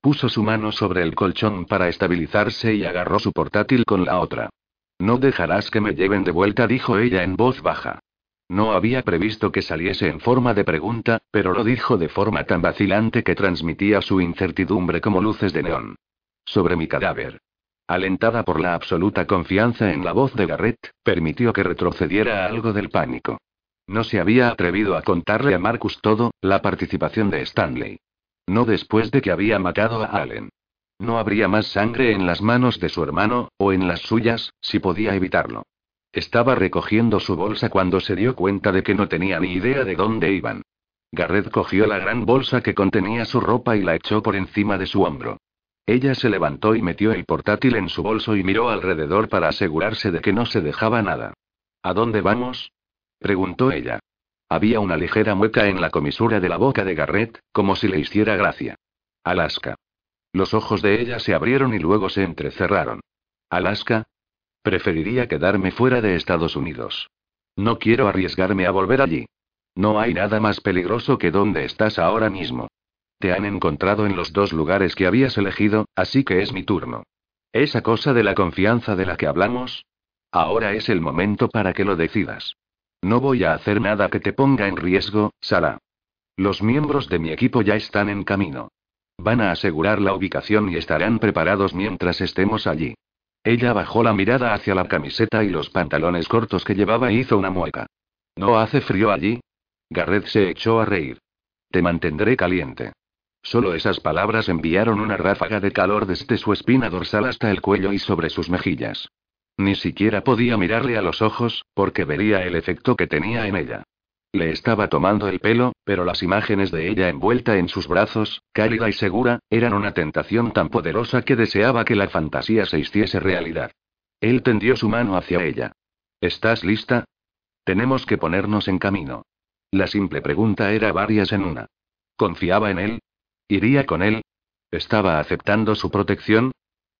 Puso su mano sobre el colchón para estabilizarse y agarró su portátil con la otra. No dejarás que me lleven de vuelta, dijo ella en voz baja. No había previsto que saliese en forma de pregunta, pero lo dijo de forma tan vacilante que transmitía su incertidumbre como luces de neón. Sobre mi cadáver. Alentada por la absoluta confianza en la voz de Garrett, permitió que retrocediera algo del pánico. No se había atrevido a contarle a Marcus todo, la participación de Stanley. No después de que había matado a Allen. No habría más sangre en las manos de su hermano, o en las suyas, si podía evitarlo. Estaba recogiendo su bolsa cuando se dio cuenta de que no tenía ni idea de dónde iban. Garrett cogió la gran bolsa que contenía su ropa y la echó por encima de su hombro. Ella se levantó y metió el portátil en su bolso y miró alrededor para asegurarse de que no se dejaba nada. ¿A dónde vamos? preguntó ella. Había una ligera mueca en la comisura de la boca de Garrett, como si le hiciera gracia. Alaska. Los ojos de ella se abrieron y luego se entrecerraron. Alaska. Preferiría quedarme fuera de Estados Unidos. No quiero arriesgarme a volver allí. No hay nada más peligroso que donde estás ahora mismo. Te han encontrado en los dos lugares que habías elegido, así que es mi turno. Esa cosa de la confianza de la que hablamos. Ahora es el momento para que lo decidas. No voy a hacer nada que te ponga en riesgo, Sara. Los miembros de mi equipo ya están en camino. Van a asegurar la ubicación y estarán preparados mientras estemos allí. Ella bajó la mirada hacia la camiseta y los pantalones cortos que llevaba e hizo una mueca. ¿No hace frío allí? Garrett se echó a reír. Te mantendré caliente. Solo esas palabras enviaron una ráfaga de calor desde su espina dorsal hasta el cuello y sobre sus mejillas. Ni siquiera podía mirarle a los ojos, porque vería el efecto que tenía en ella. Le estaba tomando el pelo, pero las imágenes de ella envuelta en sus brazos, cálida y segura, eran una tentación tan poderosa que deseaba que la fantasía se hiciese realidad. Él tendió su mano hacia ella. ¿Estás lista? Tenemos que ponernos en camino. La simple pregunta era varias en una. ¿Confiaba en él? ¿Iría con él? ¿Estaba aceptando su protección?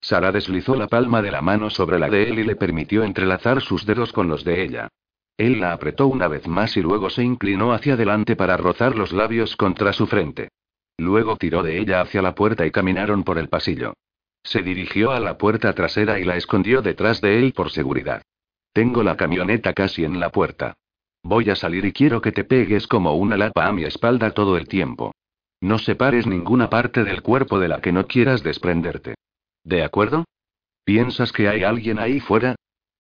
Sara deslizó la palma de la mano sobre la de él y le permitió entrelazar sus dedos con los de ella. Él la apretó una vez más y luego se inclinó hacia adelante para rozar los labios contra su frente. Luego tiró de ella hacia la puerta y caminaron por el pasillo. Se dirigió a la puerta trasera y la escondió detrás de él por seguridad. Tengo la camioneta casi en la puerta. Voy a salir y quiero que te pegues como una lapa a mi espalda todo el tiempo. No separes ninguna parte del cuerpo de la que no quieras desprenderte. ¿De acuerdo? ¿Piensas que hay alguien ahí fuera?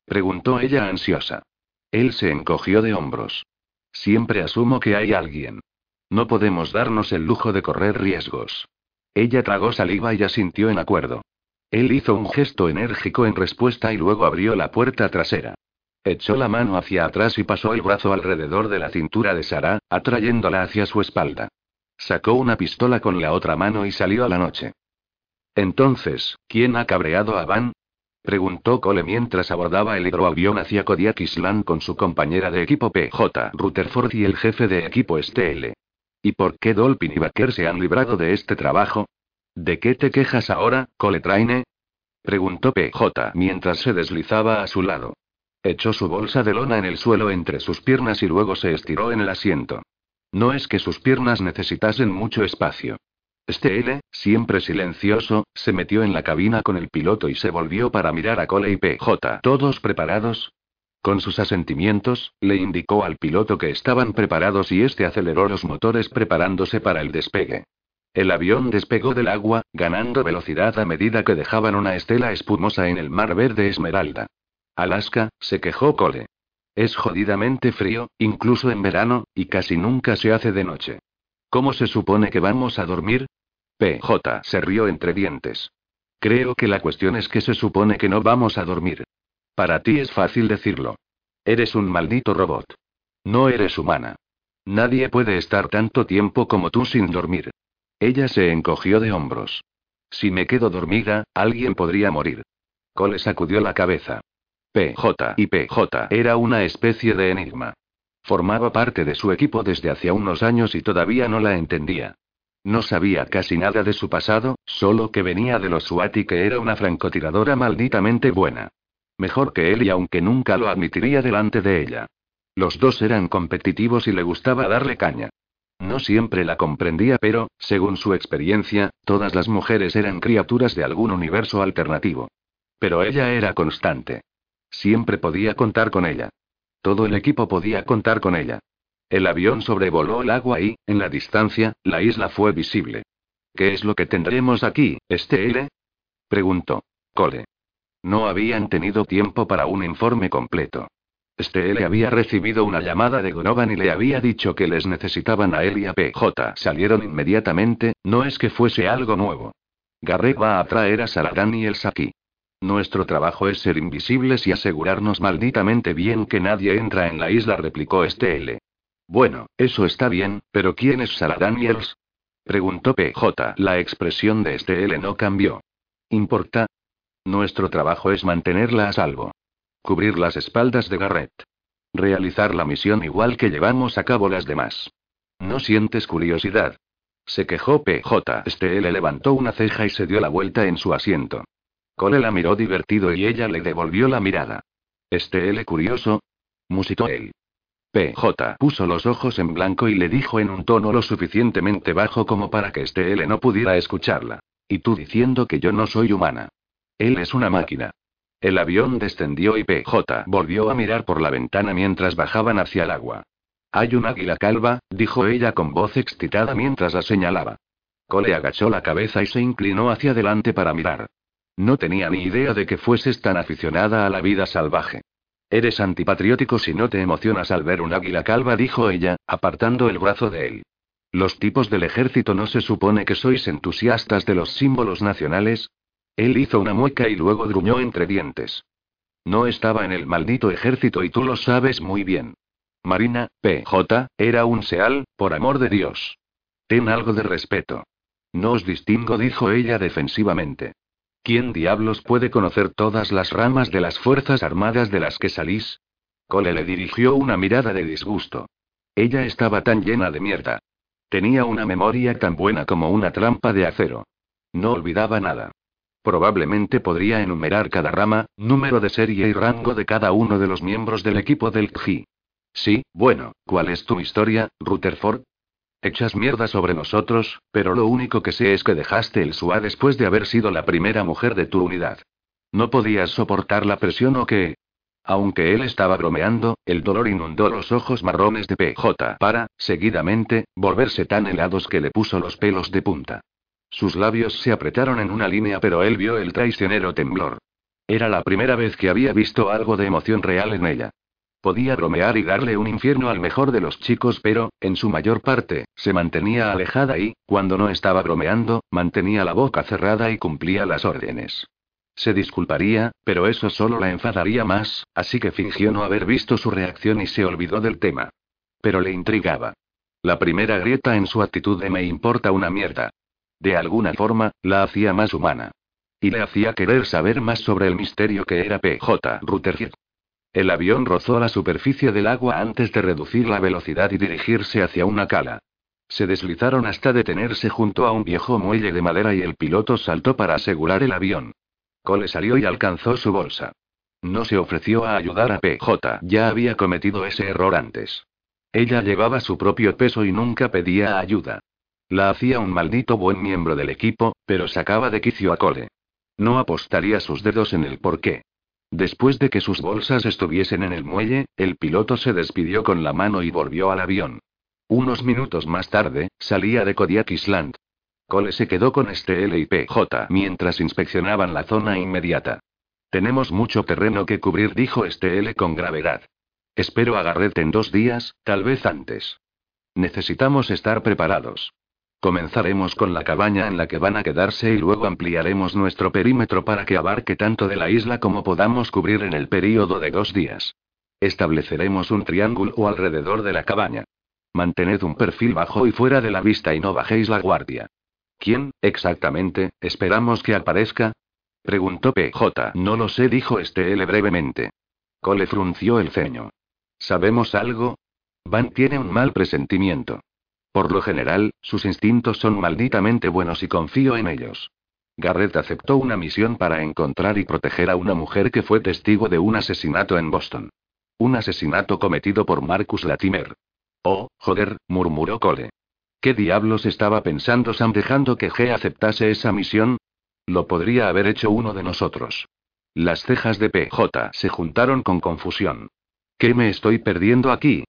preguntó ella ansiosa. Él se encogió de hombros. Siempre asumo que hay alguien. No podemos darnos el lujo de correr riesgos. Ella tragó saliva y asintió en acuerdo. Él hizo un gesto enérgico en respuesta y luego abrió la puerta trasera. Echó la mano hacia atrás y pasó el brazo alrededor de la cintura de Sara, atrayéndola hacia su espalda. Sacó una pistola con la otra mano y salió a la noche. Entonces, ¿quién ha cabreado a Van? Preguntó Cole mientras abordaba el hidroavión hacia Kodiak Island con su compañera de equipo PJ Rutherford y el jefe de equipo STL. ¿Y por qué Dolphin y Baker se han librado de este trabajo? ¿De qué te quejas ahora, Cole Traine? Preguntó PJ mientras se deslizaba a su lado. Echó su bolsa de lona en el suelo entre sus piernas y luego se estiró en el asiento. No es que sus piernas necesitasen mucho espacio. Este L, siempre silencioso, se metió en la cabina con el piloto y se volvió para mirar a Cole y PJ. ¿Todos preparados? Con sus asentimientos, le indicó al piloto que estaban preparados y este aceleró los motores preparándose para el despegue. El avión despegó del agua, ganando velocidad a medida que dejaban una estela espumosa en el mar verde esmeralda. Alaska, se quejó Cole. Es jodidamente frío, incluso en verano, y casi nunca se hace de noche. ¿Cómo se supone que vamos a dormir? PJ se rió entre dientes. Creo que la cuestión es que se supone que no vamos a dormir. Para ti es fácil decirlo. Eres un maldito robot. No eres humana. Nadie puede estar tanto tiempo como tú sin dormir. Ella se encogió de hombros. Si me quedo dormida, alguien podría morir. Cole sacudió la cabeza. PJ y PJ era una especie de enigma. Formaba parte de su equipo desde hacía unos años y todavía no la entendía. No sabía casi nada de su pasado, solo que venía de los SWAT y que era una francotiradora malditamente buena. Mejor que él y aunque nunca lo admitiría delante de ella. Los dos eran competitivos y le gustaba darle caña. No siempre la comprendía, pero, según su experiencia, todas las mujeres eran criaturas de algún universo alternativo. Pero ella era constante. Siempre podía contar con ella. Todo el equipo podía contar con ella. El avión sobrevoló el agua y, en la distancia, la isla fue visible. ¿Qué es lo que tendremos aquí, Estelle? preguntó. Cole. No habían tenido tiempo para un informe completo. Estelle había recibido una llamada de Gonovan y le había dicho que les necesitaban a él y a PJ. Salieron inmediatamente, no es que fuese algo nuevo. Garrett va a traer a Saladán y el Saki. Nuestro trabajo es ser invisibles y asegurarnos malditamente bien que nadie entra en la isla, replicó Estelle. Bueno, eso está bien, pero ¿quién es Sarah Daniels? Preguntó PJ. La expresión de Estelle no cambió. ¿Importa? Nuestro trabajo es mantenerla a salvo. Cubrir las espaldas de Garrett. Realizar la misión igual que llevamos a cabo las demás. ¿No sientes curiosidad? Se quejó PJ. Estelle levantó una ceja y se dio la vuelta en su asiento. Cole la miró divertido y ella le devolvió la mirada. Estelle curioso. Musitó él. PJ puso los ojos en blanco y le dijo en un tono lo suficientemente bajo como para que Estelle no pudiera escucharla. Y tú diciendo que yo no soy humana. Él es una máquina. El avión descendió y PJ volvió a mirar por la ventana mientras bajaban hacia el agua. Hay un águila calva, dijo ella con voz excitada mientras la señalaba. Cole agachó la cabeza y se inclinó hacia adelante para mirar. No tenía ni idea de que fueses tan aficionada a la vida salvaje. Eres antipatriótico si no te emocionas al ver un águila calva, dijo ella, apartando el brazo de él. Los tipos del ejército no se supone que sois entusiastas de los símbolos nacionales. Él hizo una mueca y luego gruñó entre dientes. No estaba en el maldito ejército y tú lo sabes muy bien. Marina, PJ, era un Seal, por amor de Dios. Ten algo de respeto. No os distingo, dijo ella defensivamente. ¿Quién diablos puede conocer todas las ramas de las Fuerzas Armadas de las que salís? Cole le dirigió una mirada de disgusto. Ella estaba tan llena de mierda. Tenía una memoria tan buena como una trampa de acero. No olvidaba nada. Probablemente podría enumerar cada rama, número de serie y rango de cada uno de los miembros del equipo del KGI. Sí, bueno, ¿cuál es tu historia, Rutherford? Echas mierda sobre nosotros, pero lo único que sé es que dejaste el SUA después de haber sido la primera mujer de tu unidad. ¿No podías soportar la presión o qué? Aunque él estaba bromeando, el dolor inundó los ojos marrones de PJ para, seguidamente, volverse tan helados que le puso los pelos de punta. Sus labios se apretaron en una línea, pero él vio el traicionero temblor. Era la primera vez que había visto algo de emoción real en ella. Podía bromear y darle un infierno al mejor de los chicos, pero, en su mayor parte, se mantenía alejada y, cuando no estaba bromeando, mantenía la boca cerrada y cumplía las órdenes. Se disculparía, pero eso solo la enfadaría más, así que fingió no haber visto su reacción y se olvidó del tema. Pero le intrigaba. La primera grieta en su actitud de me importa una mierda. De alguna forma, la hacía más humana. Y le hacía querer saber más sobre el misterio que era PJ Rutherford. El avión rozó la superficie del agua antes de reducir la velocidad y dirigirse hacia una cala. Se deslizaron hasta detenerse junto a un viejo muelle de madera y el piloto saltó para asegurar el avión. Cole salió y alcanzó su bolsa. No se ofreció a ayudar a PJ, ya había cometido ese error antes. Ella llevaba su propio peso y nunca pedía ayuda. La hacía un maldito buen miembro del equipo, pero sacaba de quicio a Cole. No apostaría sus dedos en el porqué. Después de que sus bolsas estuviesen en el muelle, el piloto se despidió con la mano y volvió al avión. Unos minutos más tarde, salía de Kodiak Island. Cole se quedó con este y PJ mientras inspeccionaban la zona inmediata. Tenemos mucho terreno que cubrir, dijo este con gravedad. Espero a en dos días, tal vez antes. Necesitamos estar preparados. Comenzaremos con la cabaña en la que van a quedarse y luego ampliaremos nuestro perímetro para que abarque tanto de la isla como podamos cubrir en el período de dos días. Estableceremos un triángulo alrededor de la cabaña. Mantened un perfil bajo y fuera de la vista y no bajéis la guardia. ¿Quién, exactamente, esperamos que aparezca? Preguntó PJ. No lo sé, dijo Estelle brevemente. Cole frunció el ceño. ¿Sabemos algo? Van tiene un mal presentimiento. Por lo general, sus instintos son malditamente buenos y confío en ellos. Garrett aceptó una misión para encontrar y proteger a una mujer que fue testigo de un asesinato en Boston. Un asesinato cometido por Marcus Latimer. Oh, joder, murmuró Cole. ¿Qué diablos estaba pensando Sam dejando que G aceptase esa misión? Lo podría haber hecho uno de nosotros. Las cejas de PJ se juntaron con confusión. ¿Qué me estoy perdiendo aquí?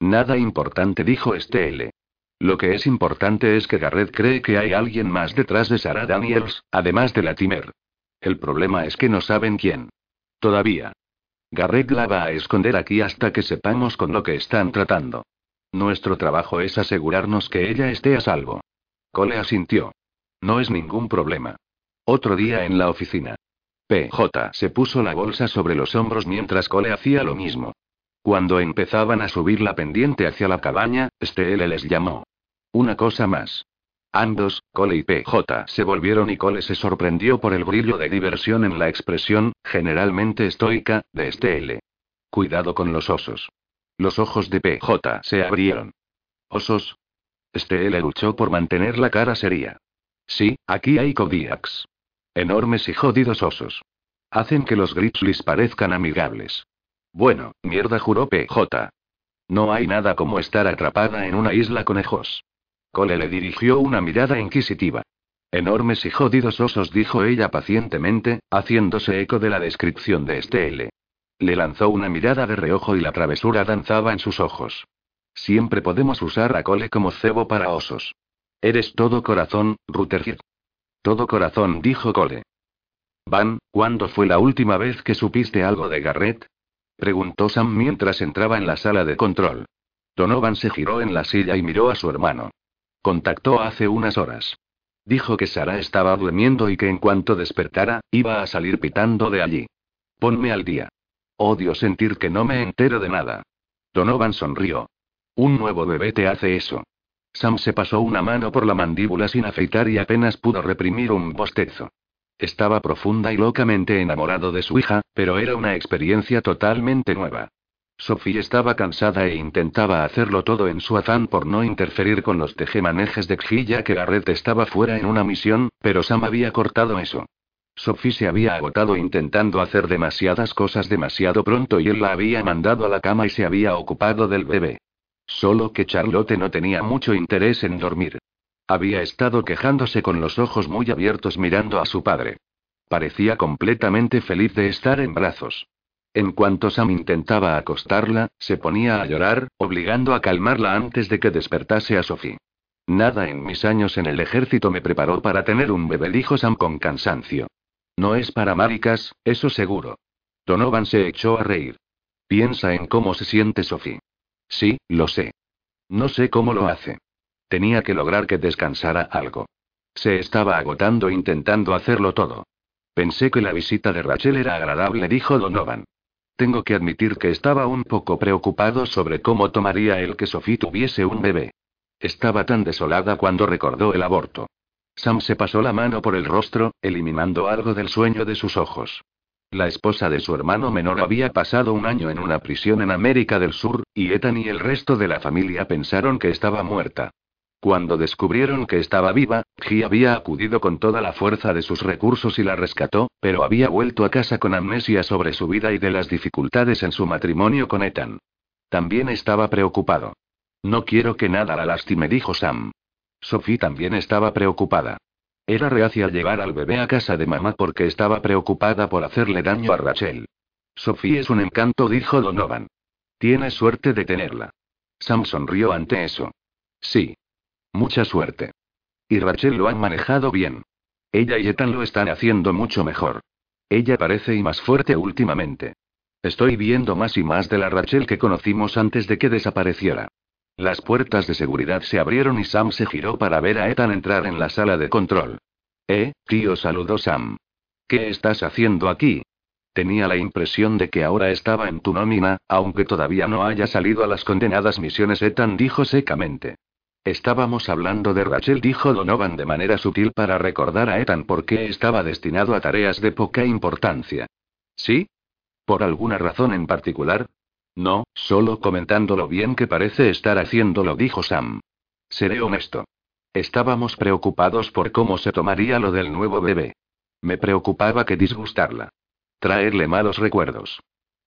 Nada importante, dijo Estelle. Lo que es importante es que Garrett cree que hay alguien más detrás de Sarah Daniels, además de Latimer. El problema es que no saben quién. Todavía. Garrett la va a esconder aquí hasta que sepamos con lo que están tratando. Nuestro trabajo es asegurarnos que ella esté a salvo. Cole asintió. No es ningún problema. Otro día en la oficina. PJ se puso la bolsa sobre los hombros mientras Cole hacía lo mismo. Cuando empezaban a subir la pendiente hacia la cabaña, Stelle les llamó. Una cosa más. Ambos, Cole y PJ, se volvieron y Cole se sorprendió por el brillo de diversión en la expresión, generalmente estoica, de Stelle. Cuidado con los osos. Los ojos de PJ se abrieron. ¿Osos? Stelle luchó por mantener la cara seria. Sí, aquí hay Kodiaks. Enormes y jodidos osos. Hacen que los Grizzlies parezcan amigables. Bueno, mierda, juró PJ. No hay nada como estar atrapada en una isla conejos. Cole le dirigió una mirada inquisitiva. Enormes y jodidos osos, dijo ella pacientemente, haciéndose eco de la descripción de Stelle. Le lanzó una mirada de reojo y la travesura danzaba en sus ojos. Siempre podemos usar a Cole como cebo para osos. Eres todo corazón, Rutherford. Todo corazón, dijo Cole. Van, ¿cuándo fue la última vez que supiste algo de Garrett? Preguntó Sam mientras entraba en la sala de control. Donovan se giró en la silla y miró a su hermano. Contactó hace unas horas. Dijo que Sara estaba durmiendo y que en cuanto despertara, iba a salir pitando de allí. Ponme al día. Odio sentir que no me entero de nada. Donovan sonrió. Un nuevo bebé te hace eso. Sam se pasó una mano por la mandíbula sin afeitar y apenas pudo reprimir un bostezo. Estaba profunda y locamente enamorado de su hija, pero era una experiencia totalmente nueva. Sophie estaba cansada e intentaba hacerlo todo en su afán por no interferir con los tejemanejes de Xi ya que Garrett estaba fuera en una misión, pero Sam había cortado eso. Sophie se había agotado intentando hacer demasiadas cosas demasiado pronto y él la había mandado a la cama y se había ocupado del bebé. Solo que Charlotte no tenía mucho interés en dormir. Había estado quejándose con los ojos muy abiertos mirando a su padre. Parecía completamente feliz de estar en brazos. En cuanto Sam intentaba acostarla, se ponía a llorar, obligando a calmarla antes de que despertase a Sophie. Nada en mis años en el ejército me preparó para tener un bebé, dijo Sam con cansancio. No es para maricas, eso seguro. Donovan se echó a reír. Piensa en cómo se siente Sophie. Sí, lo sé. No sé cómo lo hace. Tenía que lograr que descansara algo. Se estaba agotando intentando hacerlo todo. Pensé que la visita de Rachel era agradable, dijo Donovan. Tengo que admitir que estaba un poco preocupado sobre cómo tomaría el que Sophie tuviese un bebé. Estaba tan desolada cuando recordó el aborto. Sam se pasó la mano por el rostro, eliminando algo del sueño de sus ojos. La esposa de su hermano menor había pasado un año en una prisión en América del Sur, y Ethan y el resto de la familia pensaron que estaba muerta. Cuando descubrieron que estaba viva, G había acudido con toda la fuerza de sus recursos y la rescató, pero había vuelto a casa con amnesia sobre su vida y de las dificultades en su matrimonio con Ethan. También estaba preocupado. No quiero que nada la lastime, dijo Sam. Sophie también estaba preocupada. Era reacia llevar al bebé a casa de mamá porque estaba preocupada por hacerle daño a Rachel. Sophie es un encanto, dijo Donovan. Tienes suerte de tenerla. Sam sonrió ante eso. Sí. Mucha suerte. Y Rachel lo han manejado bien. Ella y Ethan lo están haciendo mucho mejor. Ella parece y más fuerte últimamente. Estoy viendo más y más de la Rachel que conocimos antes de que desapareciera. Las puertas de seguridad se abrieron y Sam se giró para ver a Ethan entrar en la sala de control. Eh, tío, saludó Sam. ¿Qué estás haciendo aquí? Tenía la impresión de que ahora estaba en tu nómina, aunque todavía no haya salido a las condenadas misiones, Ethan dijo secamente. Estábamos hablando de Rachel, dijo Donovan de manera sutil para recordar a Ethan por qué estaba destinado a tareas de poca importancia. ¿Sí? ¿Por alguna razón en particular? No, solo comentando lo bien que parece estar haciéndolo, dijo Sam. Seré honesto. Estábamos preocupados por cómo se tomaría lo del nuevo bebé. Me preocupaba que disgustarla. Traerle malos recuerdos.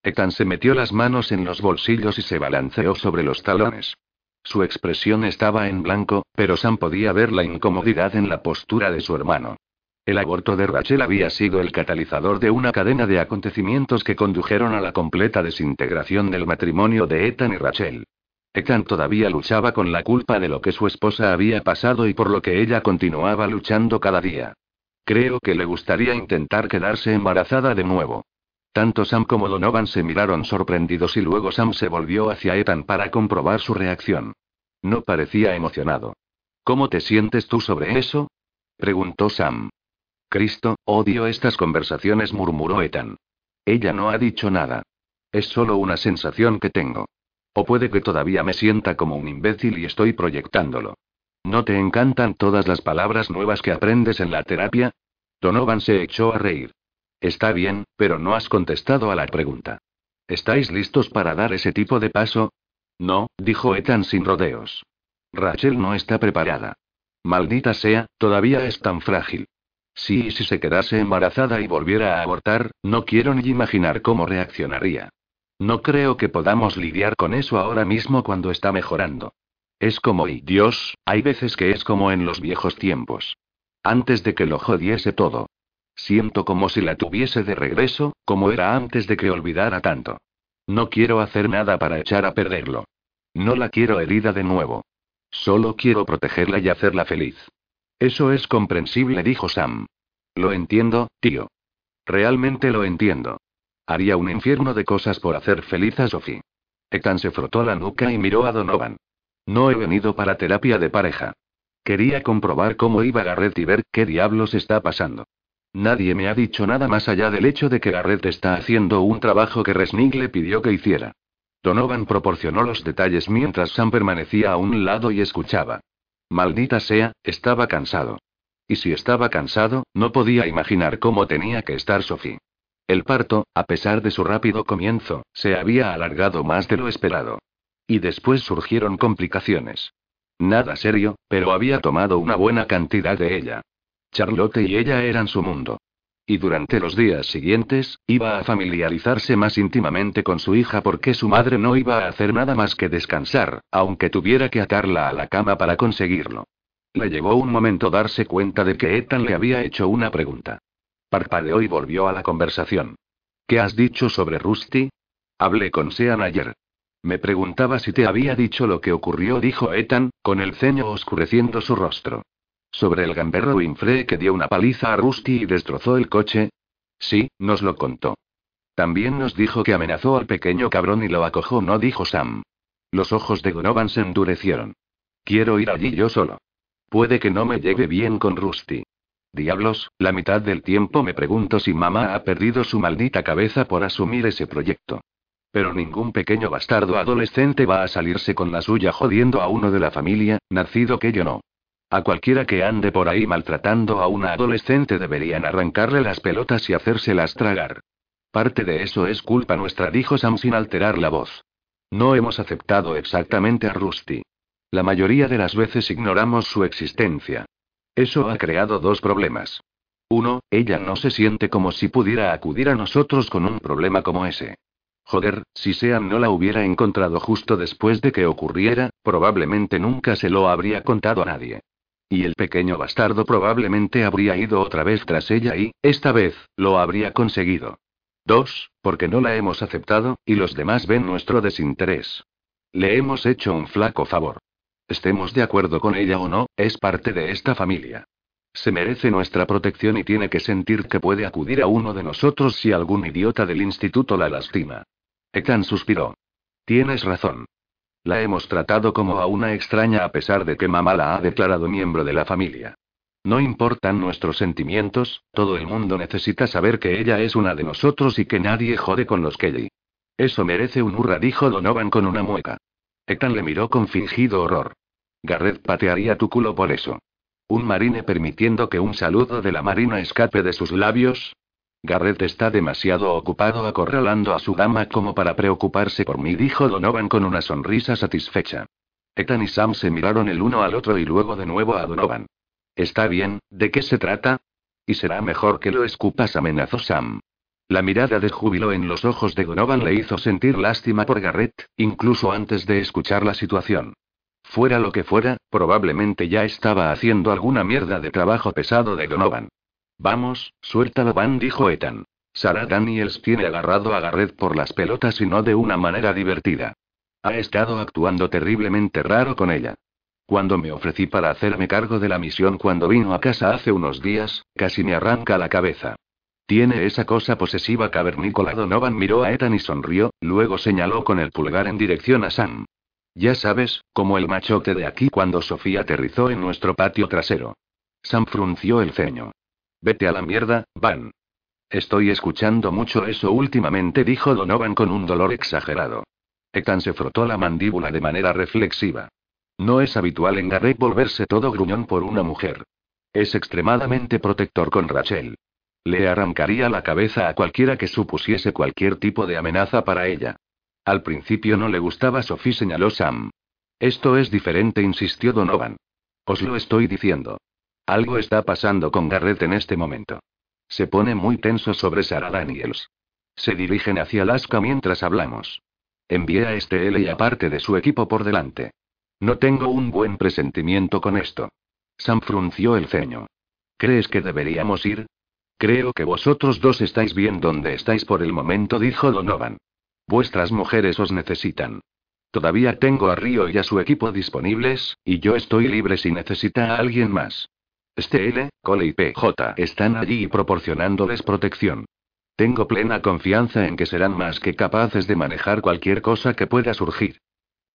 Ethan se metió las manos en los bolsillos y se balanceó sobre los talones. Su expresión estaba en blanco, pero Sam podía ver la incomodidad en la postura de su hermano. El aborto de Rachel había sido el catalizador de una cadena de acontecimientos que condujeron a la completa desintegración del matrimonio de Ethan y Rachel. Ethan todavía luchaba con la culpa de lo que su esposa había pasado y por lo que ella continuaba luchando cada día. Creo que le gustaría intentar quedarse embarazada de nuevo. Tanto Sam como Donovan se miraron sorprendidos y luego Sam se volvió hacia Ethan para comprobar su reacción. No parecía emocionado. ¿Cómo te sientes tú sobre eso? preguntó Sam. Cristo, odio estas conversaciones, murmuró Ethan. Ella no ha dicho nada. Es solo una sensación que tengo. O puede que todavía me sienta como un imbécil y estoy proyectándolo. ¿No te encantan todas las palabras nuevas que aprendes en la terapia? Donovan se echó a reír. Está bien, pero no has contestado a la pregunta. ¿Estáis listos para dar ese tipo de paso? No, dijo Ethan sin rodeos. Rachel no está preparada. Maldita sea, todavía es tan frágil. Sí, si se quedase embarazada y volviera a abortar, no quiero ni imaginar cómo reaccionaría. No creo que podamos lidiar con eso ahora mismo cuando está mejorando. Es como, y Dios, hay veces que es como en los viejos tiempos. Antes de que lo jodiese todo. Siento como si la tuviese de regreso, como era antes de que olvidara tanto. No quiero hacer nada para echar a perderlo. No la quiero herida de nuevo. Solo quiero protegerla y hacerla feliz. Eso es comprensible, dijo Sam. Lo entiendo, tío. Realmente lo entiendo. Haría un infierno de cosas por hacer feliz a Sophie. Ethan se frotó la nuca y miró a Donovan. No he venido para terapia de pareja. Quería comprobar cómo iba Garrett y ver qué diablos está pasando. Nadie me ha dicho nada más allá del hecho de que Garrett está haciendo un trabajo que Resnick le pidió que hiciera. Donovan proporcionó los detalles mientras Sam permanecía a un lado y escuchaba. Maldita sea, estaba cansado. Y si estaba cansado, no podía imaginar cómo tenía que estar Sophie. El parto, a pesar de su rápido comienzo, se había alargado más de lo esperado. Y después surgieron complicaciones. Nada serio, pero había tomado una buena cantidad de ella. Charlotte y ella eran su mundo. Y durante los días siguientes, iba a familiarizarse más íntimamente con su hija porque su madre no iba a hacer nada más que descansar, aunque tuviera que atarla a la cama para conseguirlo. Le llevó un momento darse cuenta de que Ethan le había hecho una pregunta. Parpadeó y volvió a la conversación. ¿Qué has dicho sobre Rusty? Hablé con Sean ayer. Me preguntaba si te había dicho lo que ocurrió, dijo Ethan, con el ceño oscureciendo su rostro. Sobre el gamberro Winfrey que dio una paliza a Rusty y destrozó el coche. Sí, nos lo contó. También nos dijo que amenazó al pequeño cabrón y lo acojó, no dijo Sam. Los ojos de Donovan se endurecieron. Quiero ir allí yo solo. Puede que no me lleve bien con Rusty. Diablos, la mitad del tiempo me pregunto si mamá ha perdido su maldita cabeza por asumir ese proyecto. Pero ningún pequeño bastardo adolescente va a salirse con la suya jodiendo a uno de la familia, nacido que yo no. A cualquiera que ande por ahí maltratando a una adolescente deberían arrancarle las pelotas y hacérselas tragar. Parte de eso es culpa nuestra, dijo Sam sin alterar la voz. No hemos aceptado exactamente a Rusty. La mayoría de las veces ignoramos su existencia. Eso ha creado dos problemas. Uno, ella no se siente como si pudiera acudir a nosotros con un problema como ese. Joder, si Sean no la hubiera encontrado justo después de que ocurriera, probablemente nunca se lo habría contado a nadie. Y el pequeño bastardo probablemente habría ido otra vez tras ella y, esta vez, lo habría conseguido. Dos, porque no la hemos aceptado, y los demás ven nuestro desinterés. Le hemos hecho un flaco favor. Estemos de acuerdo con ella o no, es parte de esta familia. Se merece nuestra protección y tiene que sentir que puede acudir a uno de nosotros si algún idiota del instituto la lastima. Ethan suspiró. Tienes razón. La hemos tratado como a una extraña a pesar de que mamá la ha declarado miembro de la familia. No importan nuestros sentimientos, todo el mundo necesita saber que ella es una de nosotros y que nadie jode con los Kelly. Eso merece un hurra, dijo Donovan con una mueca. Ethan le miró con fingido horror. Garrett patearía tu culo por eso. ¿Un marine permitiendo que un saludo de la marina escape de sus labios? Garrett está demasiado ocupado acorralando a su dama como para preocuparse por mí, dijo Donovan con una sonrisa satisfecha. Ethan y Sam se miraron el uno al otro y luego de nuevo a Donovan. Está bien, ¿de qué se trata? Y será mejor que lo escupas, amenazó Sam. La mirada de júbilo en los ojos de Donovan le hizo sentir lástima por Garrett, incluso antes de escuchar la situación. Fuera lo que fuera, probablemente ya estaba haciendo alguna mierda de trabajo pesado de Donovan. Vamos, suéltalo, Van, dijo Ethan. Sarah Daniels tiene agarrado a Garrett por las pelotas y no de una manera divertida. Ha estado actuando terriblemente raro con ella. Cuando me ofrecí para hacerme cargo de la misión cuando vino a casa hace unos días, casi me arranca la cabeza. Tiene esa cosa posesiva cavernícola. Donovan miró a Ethan y sonrió, luego señaló con el pulgar en dirección a Sam. Ya sabes, como el machote de aquí cuando Sofía aterrizó en nuestro patio trasero. Sam frunció el ceño. Vete a la mierda, Van. Estoy escuchando mucho eso últimamente, dijo Donovan con un dolor exagerado. Ethan se frotó la mandíbula de manera reflexiva. No es habitual en Garrett volverse todo gruñón por una mujer. Es extremadamente protector con Rachel. Le arrancaría la cabeza a cualquiera que supusiese cualquier tipo de amenaza para ella. Al principio no le gustaba Sophie, señaló Sam. Esto es diferente, insistió Donovan. Os lo estoy diciendo. Algo está pasando con Garrett en este momento. Se pone muy tenso sobre Sarah Daniels. Se dirigen hacia Alaska mientras hablamos. Envié a este L y a parte de su equipo por delante. No tengo un buen presentimiento con esto. Sam frunció el ceño. ¿Crees que deberíamos ir? Creo que vosotros dos estáis bien donde estáis por el momento, dijo Donovan. Vuestras mujeres os necesitan. Todavía tengo a Río y a su equipo disponibles, y yo estoy libre si necesita a alguien más. L, Cole y PJ están allí proporcionándoles protección. Tengo plena confianza en que serán más que capaces de manejar cualquier cosa que pueda surgir.